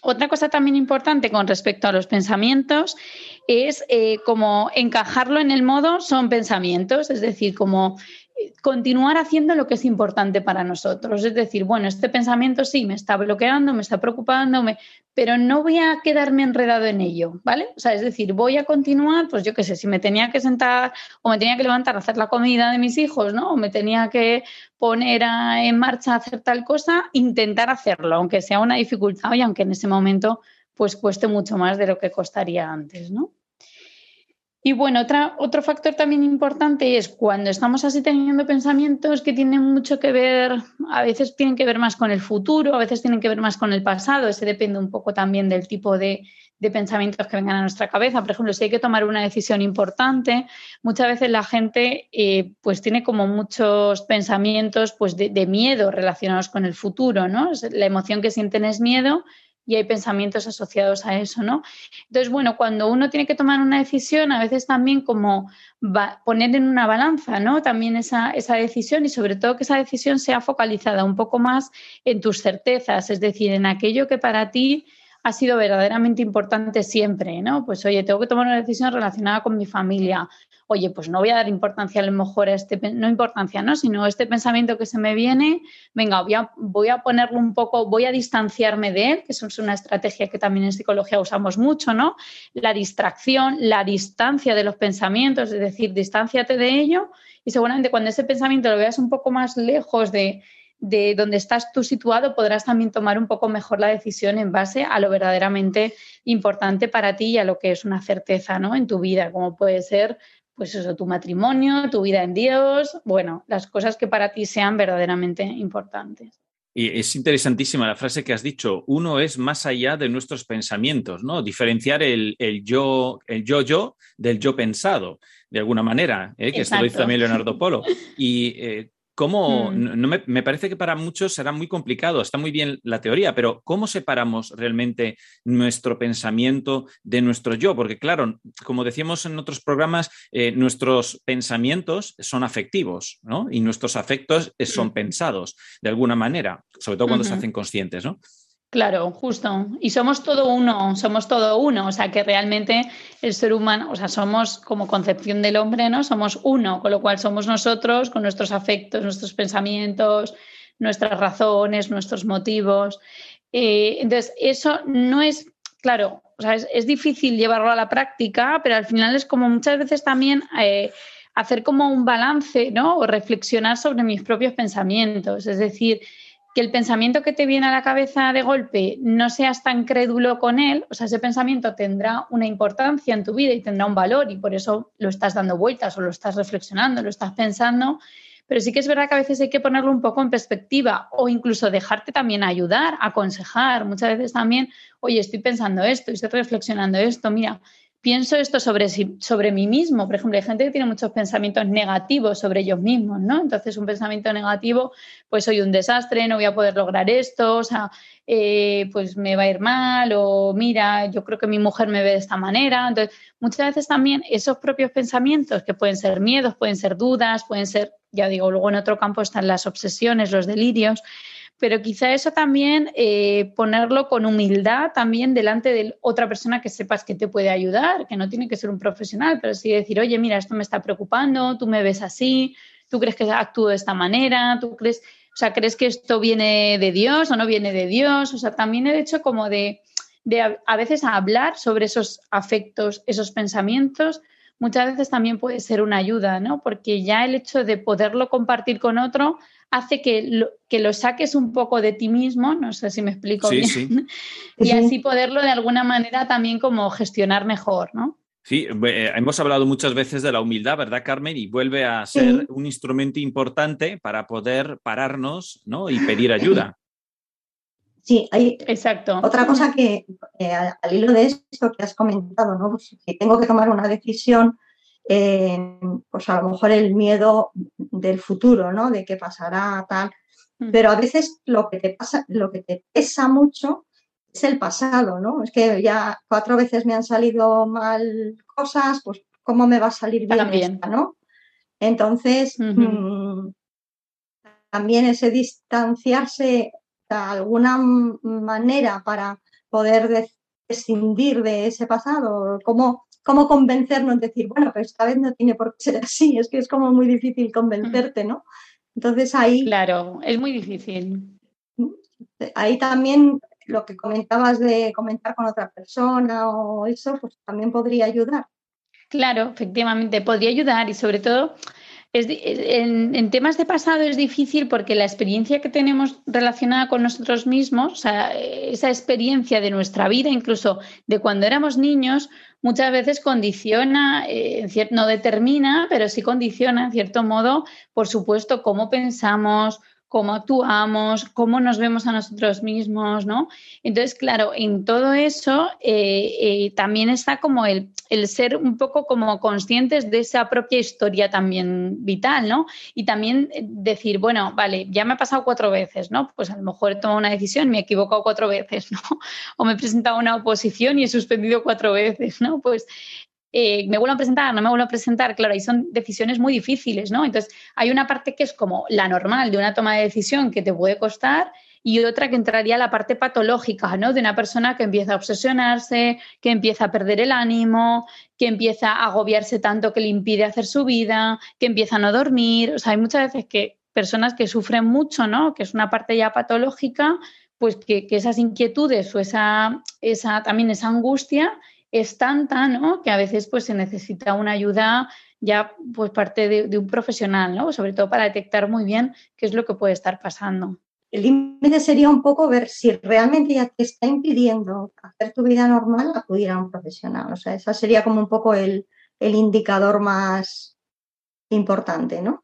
Otra cosa también importante con respecto a los pensamientos es eh, como encajarlo en el modo son pensamientos, es decir, como continuar haciendo lo que es importante para nosotros. Es decir, bueno, este pensamiento sí me está bloqueando, me está preocupando, pero no voy a quedarme enredado en ello, ¿vale? O sea, es decir, voy a continuar, pues yo qué sé, si me tenía que sentar o me tenía que levantar a hacer la comida de mis hijos, ¿no? O me tenía que poner en marcha a hacer tal cosa, intentar hacerlo, aunque sea una dificultad y aunque en ese momento pues cueste mucho más de lo que costaría antes, ¿no? Y bueno, otra, otro factor también importante es cuando estamos así teniendo pensamientos que tienen mucho que ver, a veces tienen que ver más con el futuro, a veces tienen que ver más con el pasado, ese depende un poco también del tipo de, pensamientos que vengan a nuestra cabeza. Por ejemplo, si hay que tomar una decisión importante, muchas veces la gente eh, pues tiene como muchos pensamientos pues de, de, miedo relacionados con el futuro, ¿no? La emoción que sienten es miedo y hay pensamientos asociados a eso, ¿no? Entonces, bueno, cuando uno tiene que tomar una decisión, a veces también como poner en una balanza, ¿no? También esa, esa decisión y sobre todo que esa decisión sea focalizada un poco más en tus certezas, es decir, en aquello que para ti ha sido verdaderamente importante siempre, ¿no? Pues oye, tengo que tomar una decisión relacionada con mi familia. Oye, pues no voy a dar importancia a lo mejor a este, no importancia, ¿no? Sino este pensamiento que se me viene, venga, voy a, voy a ponerlo un poco, voy a distanciarme de él, que eso es una estrategia que también en psicología usamos mucho, ¿no? La distracción, la distancia de los pensamientos, es decir, distánciate de ello y seguramente cuando ese pensamiento lo veas un poco más lejos de de donde estás tú situado, podrás también tomar un poco mejor la decisión en base a lo verdaderamente importante para ti y a lo que es una certeza ¿no? en tu vida, como puede ser pues eso, tu matrimonio, tu vida en Dios, bueno, las cosas que para ti sean verdaderamente importantes. Y es interesantísima la frase que has dicho. Uno es más allá de nuestros pensamientos, ¿no? Diferenciar el, yo, el yo yo del yo pensado, de alguna manera, ¿eh? que esto lo dice también Leonardo Polo. <laughs> Y eh, ¿Cómo? Mm. No, me, parece que para muchos será muy complicado, está muy bien la teoría, pero ¿cómo separamos realmente nuestro pensamiento de nuestro yo? Porque claro, como decíamos en otros programas, eh, nuestros pensamientos son afectivos, ¿no? Y nuestros afectos son pensados de alguna manera, sobre todo cuando se hacen conscientes, ¿no? Claro, justo. Y somos todo uno, somos todo uno. O sea, que realmente el ser humano, o sea, somos como concepción del hombre, ¿no? Somos uno, con lo cual somos nosotros con nuestros afectos, nuestros pensamientos, nuestras razones, nuestros motivos. Eh, entonces, eso no es, claro, o sea, es, difícil llevarlo a la práctica, pero al final es como muchas veces también eh, hacer como un balance, ¿no? O reflexionar sobre mis propios pensamientos. Es decir, que el pensamiento que te viene a la cabeza de golpe no seas tan crédulo con él, o sea, ese pensamiento tendrá una importancia en tu vida y tendrá un valor y por eso lo estás dando vueltas o lo estás reflexionando, lo estás pensando, pero sí que es verdad que a veces hay que ponerlo un poco en perspectiva o incluso dejarte también ayudar, aconsejar. Muchas veces también, oye, estoy pensando esto, estoy reflexionando esto, mira, pienso esto sobre, sobre mí mismo. Por ejemplo, hay gente que tiene muchos pensamientos negativos sobre ellos mismos, ¿no? Entonces, un pensamiento negativo, pues soy un desastre, no voy a poder lograr esto, o sea, eh, pues me va a ir mal, o mira, yo creo que mi mujer me ve de esta manera. Entonces, muchas veces también esos propios pensamientos, que pueden ser miedos, pueden ser dudas, pueden ser, ya digo, luego en otro campo están las obsesiones, los delirios, pero quizá eso también eh, ponerlo con humildad también delante de otra persona que sepas que te puede ayudar, que no tiene que ser un profesional, pero sí decir, oye, mira, esto me está preocupando, tú me ves así, tú crees que actúo de esta manera, tú crees, o sea, crees que esto viene de Dios o no viene de Dios, o sea, también el hecho como de, de a veces hablar sobre esos afectos, esos pensamientos, muchas veces también puede ser una ayuda, ¿no? Porque ya el hecho de poderlo compartir con otro hace que lo, que lo saques un poco de ti mismo, no sé si me explico Sí, bien, sí. <laughs> y así poderlo de alguna manera también como gestionar mejor, ¿no? Sí, eh, hemos hablado muchas veces de la humildad, ¿verdad, Carmen? Y vuelve a ser Sí. un instrumento importante para poder pararnos ¿no? y pedir ayuda. <laughs> Sí, hay Exacto. otra cosa que eh, al al hilo de esto que has comentado, ¿no? Pues, si tengo que tomar una decisión, eh, pues a lo mejor el miedo del futuro, ¿no? De qué pasará, tal. Mm. Pero a veces lo que te pasa, lo que te pesa mucho es el pasado, ¿no? Es que ya cuatro veces me han salido mal cosas, pues ¿cómo me va a salir bien También. esta, ¿no? Entonces, mm, también ese distanciarse de alguna manera para poder de- prescindir de ese pasado, cómo, cómo convencernos, decir, bueno, pero esta vez no tiene por qué ser así, es que es como muy difícil convencerte, ¿no? Entonces ahí Claro, es muy difícil. ahí también lo que comentabas de comentar con otra persona o eso, pues también podría ayudar. Claro, efectivamente, podría ayudar y sobre todo es en, en temas de pasado es difícil porque la experiencia que tenemos relacionada con nosotros mismos, o sea, esa experiencia de nuestra vida, incluso de cuando éramos niños, muchas veces condiciona, eh, no determina, pero sí condiciona en cierto modo, por supuesto, cómo pensamos, cómo actuamos, cómo nos vemos a nosotros mismos, ¿no? Entonces, claro, en todo eso eh, eh, también está como el, el ser un poco como conscientes de esa propia historia también vital, ¿no? Y también eh, decir, bueno, vale, ya me ha pasado cuatro veces, ¿no? Pues a lo mejor he tomado una decisión me he equivocado cuatro veces, ¿no? <laughs> O me he presentado a una oposición y he suspendido cuatro veces, ¿no? Pues eh, me vuelvo a presentar, no me vuelvo a presentar, claro, ahí son decisiones muy difíciles, ¿no? Entonces, hay una parte que es como la normal de una toma de decisión que te puede costar y otra que entraría la parte patológica, ¿no? De una persona que empieza a obsesionarse, que empieza a perder el ánimo, que empieza a agobiarse tanto que le impide hacer su vida, que empieza a no dormir. O sea, hay muchas veces que personas que sufren mucho, ¿no? Que es una parte ya patológica, pues que, que esas inquietudes o esa, esa, también esa angustia es tanta, ¿no? Que a veces pues se necesita una ayuda ya pues parte de, de un profesional, ¿no? Sobre todo para detectar muy bien qué es lo que puede estar pasando. El límite sería un poco ver si realmente ya te está impidiendo hacer tu vida normal, acudir a un profesional. O sea, ese sería como un poco el, el indicador más importante, ¿no?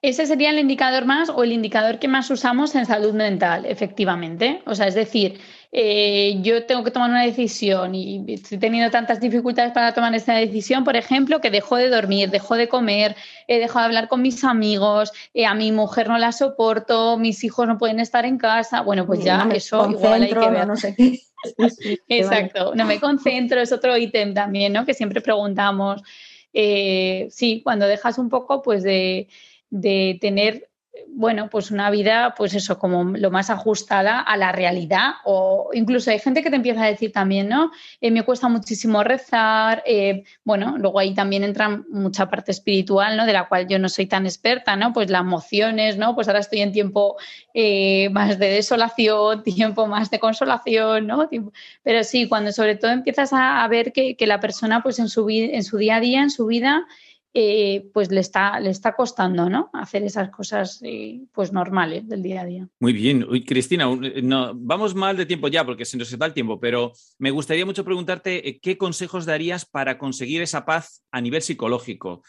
Ese sería el indicador más o el indicador que más usamos en salud mental, efectivamente. O sea, es decir, eh, yo tengo que tomar una decisión y estoy teniendo tantas dificultades para tomar esta decisión, por ejemplo, que dejo de dormir, dejo de comer, he dejado de hablar con mis amigos, eh, a mi mujer no la soporto, mis hijos no pueden estar en casa. Bueno, pues ya No eso igual hay que ver. no sé qué. <laughs> Exacto, no me concentro, es otro ítem también, ¿no? Que siempre preguntamos. Eh, sí, cuando dejas un poco, pues de, de tener, bueno, pues una vida, pues eso, como lo más ajustada a la realidad. O incluso hay gente que te empieza a decir también, ¿no? Eh, me cuesta muchísimo rezar. eh, bueno, luego ahí también entra mucha parte espiritual, ¿no? De la cual yo no soy tan experta, ¿no? Pues las emociones, ¿no? Pues ahora estoy en tiempo eh, más de desolación, <laughs> tiempo más de consolación, ¿no? Pero sí, cuando sobre todo empiezas a, ver que, que la persona, pues en su, en su día a día, en su vida, eh, pues le está, le está costando, ¿no? Hacer esas cosas, eh, pues normales del día a día. Muy bien. Uy, Cristina, no, vamos mal de tiempo ya porque se nos va el tiempo, pero me gustaría mucho preguntarte eh, qué consejos darías para conseguir esa paz a nivel psicológico.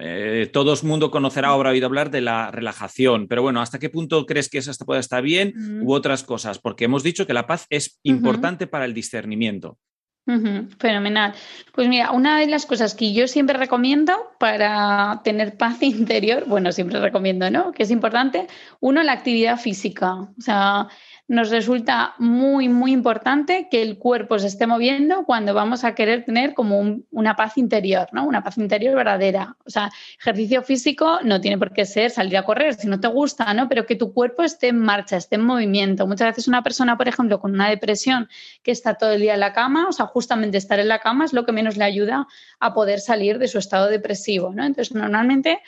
Eh, todo el mundo conocerá o habrá oído hablar de la relajación, pero bueno, ¿hasta qué punto crees que eso hasta puede estar bien u otras cosas? Porque hemos dicho que la paz es importante para el discernimiento. Fenomenal. Pues mira, una de las cosas que yo siempre recomiendo para tener paz <laughs> interior, bueno, siempre recomiendo, ¿no? Que es importante, uno, la actividad física. O sea, nos resulta muy, muy importante que el cuerpo se esté moviendo cuando vamos a querer tener como un- una paz interior, ¿no? Una paz interior verdadera. O sea, ejercicio físico no tiene por qué ser salir a correr si no te gusta, ¿no? Pero que tu cuerpo esté en marcha, esté en movimiento. Muchas veces una persona, por ejemplo, con una depresión que está todo el día en la cama, o sea, justamente estar en la cama es lo que menos le ayuda a poder salir de su estado depresivo, ¿no? Entonces, normalmente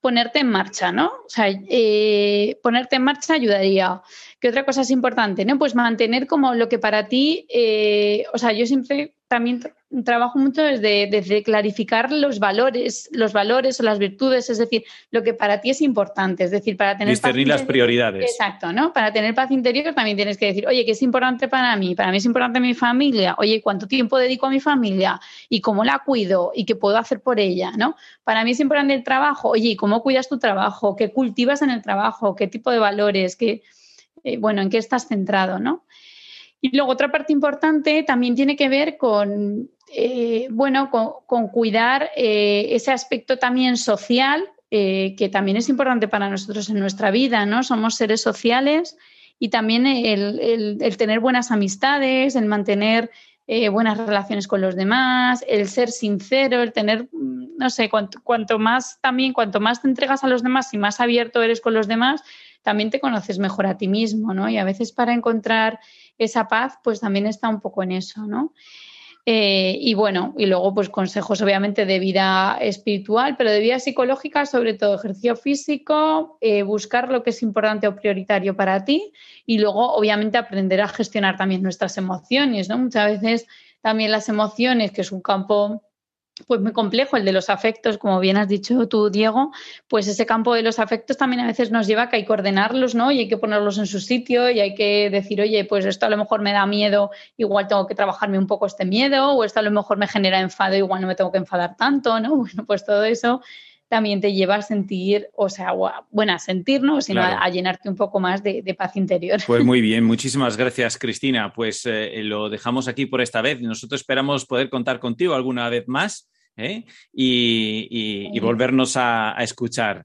ponerte en marcha, ¿no? O sea, eh, ponerte en marcha ayudaría. ¿Qué otra cosa es importante? ¿no? Pues mantener como lo que para ti, eh, o sea, yo siempre también trabajo mucho desde, desde, clarificar los valores, los valores o las virtudes, es decir, lo que para ti es importante, es decir, para tener Discernir las prioridades. Exacto, ¿no? Para tener paz interior también tienes que decir, oye, ¿qué es importante para mí? Para mí es importante mi familia, oye, ¿cuánto tiempo dedico a mi familia? ¿Y cómo la cuido? ¿Y qué puedo hacer por ella? ¿no? Para mí es importante el trabajo, oye, ¿cómo cuidas tu trabajo? ¿Qué cultivas en el trabajo? ¿Qué tipo de valores? ¿Qué, eh, bueno, ¿en qué estás centrado, no? Y luego otra parte importante también tiene que ver con, eh, bueno, con, cuidar eh, ese aspecto también social, que también es importante para nosotros en nuestra vida, ¿no? Somos seres sociales y también el, tener buenas amistades, el mantener buenas relaciones con los demás, el ser sincero, el tener, no sé, cuanto, cuanto, más también, cuanto más te entregas a los demás y más abierto eres con los demás, también te conoces mejor a ti mismo, ¿no? Y a veces para encontrar esa paz, pues también está un poco en eso, ¿no? Eh, y bueno, y luego pues consejos obviamente de vida espiritual, pero de vida psicológica, sobre todo ejercicio físico, eh, buscar lo que es importante o prioritario para ti y luego obviamente aprender a gestionar también nuestras emociones, ¿no? Muchas veces también las emociones, que es un campo pues muy complejo, el de los afectos, como bien has dicho tú, Diego, pues ese campo de los afectos también a veces nos lleva a que hay que ordenarlos, ¿no? Y hay que ponerlos en su sitio y hay que decir, oye, pues esto a lo mejor me da miedo, igual tengo que trabajarme un poco este miedo, o esto a lo mejor me genera enfado, igual no me tengo que enfadar tanto, ¿no? <laughs> Bueno, pues todo eso también te lleva a sentir, o sea, bueno, a sentirnos, sino a, llenarte un poco más de, paz interior. Pues muy <laughs> bien, muchísimas gracias, Cristina. Pues eh, lo dejamos aquí por esta vez. Nosotros esperamos poder contar contigo alguna vez más ¿eh? y, volvernos a, escuchar.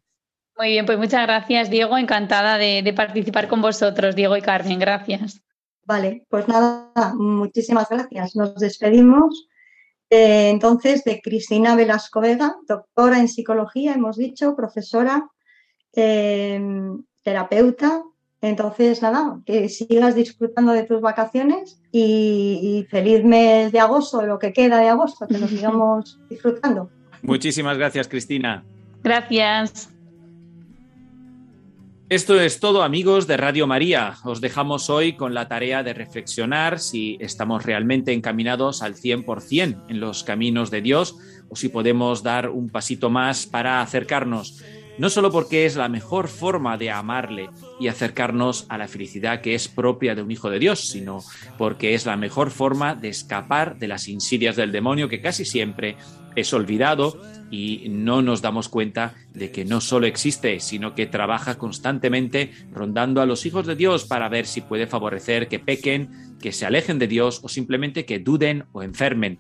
Muy bien, pues muchas gracias, Diego. Encantada de, participar con vosotros, Diego y Carmen. Gracias. Vale, pues nada, muchísimas gracias. Nos despedimos. Eh, entonces, de Cristina Velasco Vega, doctora en psicología, hemos dicho, profesora, eh, terapeuta, entonces, nada, que sigas disfrutando de tus vacaciones y, feliz mes de agosto, lo que queda de agosto, que lo <laughs> sigamos disfrutando. Muchísimas gracias, Cristina. Gracias. Esto es todo amigos de Radio María. Os dejamos hoy con la tarea de reflexionar si estamos realmente encaminados al 100% en los caminos de Dios o si podemos dar un pasito más para acercarnos no solo porque es la mejor forma de amarle y acercarnos a la felicidad que es propia de un hijo de Dios, sino porque es la mejor forma de escapar de las insidias del demonio que casi siempre es olvidado y no nos damos cuenta de que no solo existe, sino que trabaja constantemente rondando a los hijos de Dios para ver si puede favorecer que pequen, que se alejen de Dios o simplemente que duden o enfermen.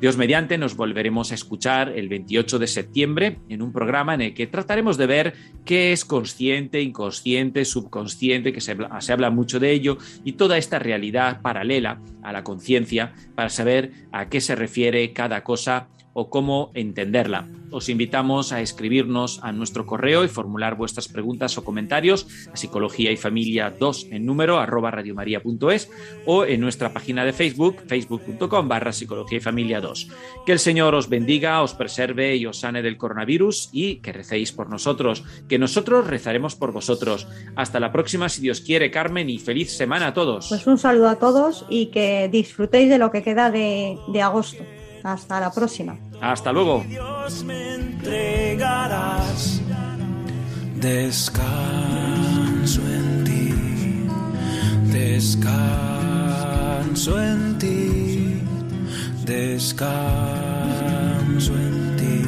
Dios mediante nos volveremos a escuchar el 28 de septiembre en un programa en el que trataremos de ver qué es consciente, inconsciente, subconsciente, que se se habla mucho de ello, y toda esta realidad paralela a la conciencia para saber a qué se refiere cada cosa o cómo entenderla. Os invitamos a escribirnos a nuestro correo y formular vuestras preguntas o comentarios a psicología y familia 2 en número arroba radiomaria.es o en nuestra página de Facebook, facebook.com barra psicología y familia 2. Que el Señor os bendiga, os preserve y os sane del coronavirus y que recéis por nosotros, que nosotros rezaremos por vosotros. Hasta la próxima, si Dios quiere, Carmen, y feliz semana a todos. Pues un saludo a todos y que disfrutéis de lo que queda de, de agosto. Hasta la próxima. Hasta luego. Dios me entregarás. Descanso en ti. Descanso en ti. Descanso en ti.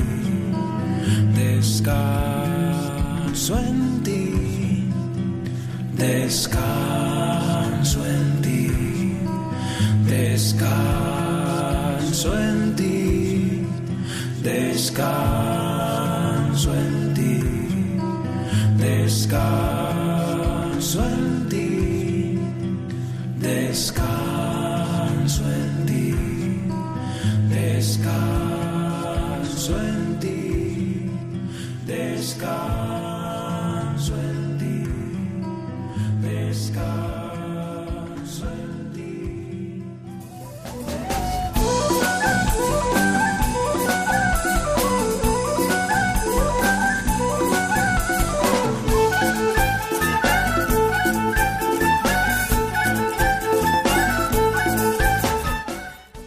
Descanso en ti. Descanso en ti. Descanso en ti. Descanso en ti. Descanso en ti. Descanso en ti. Descanso en ti. Descanso en ti. Descanso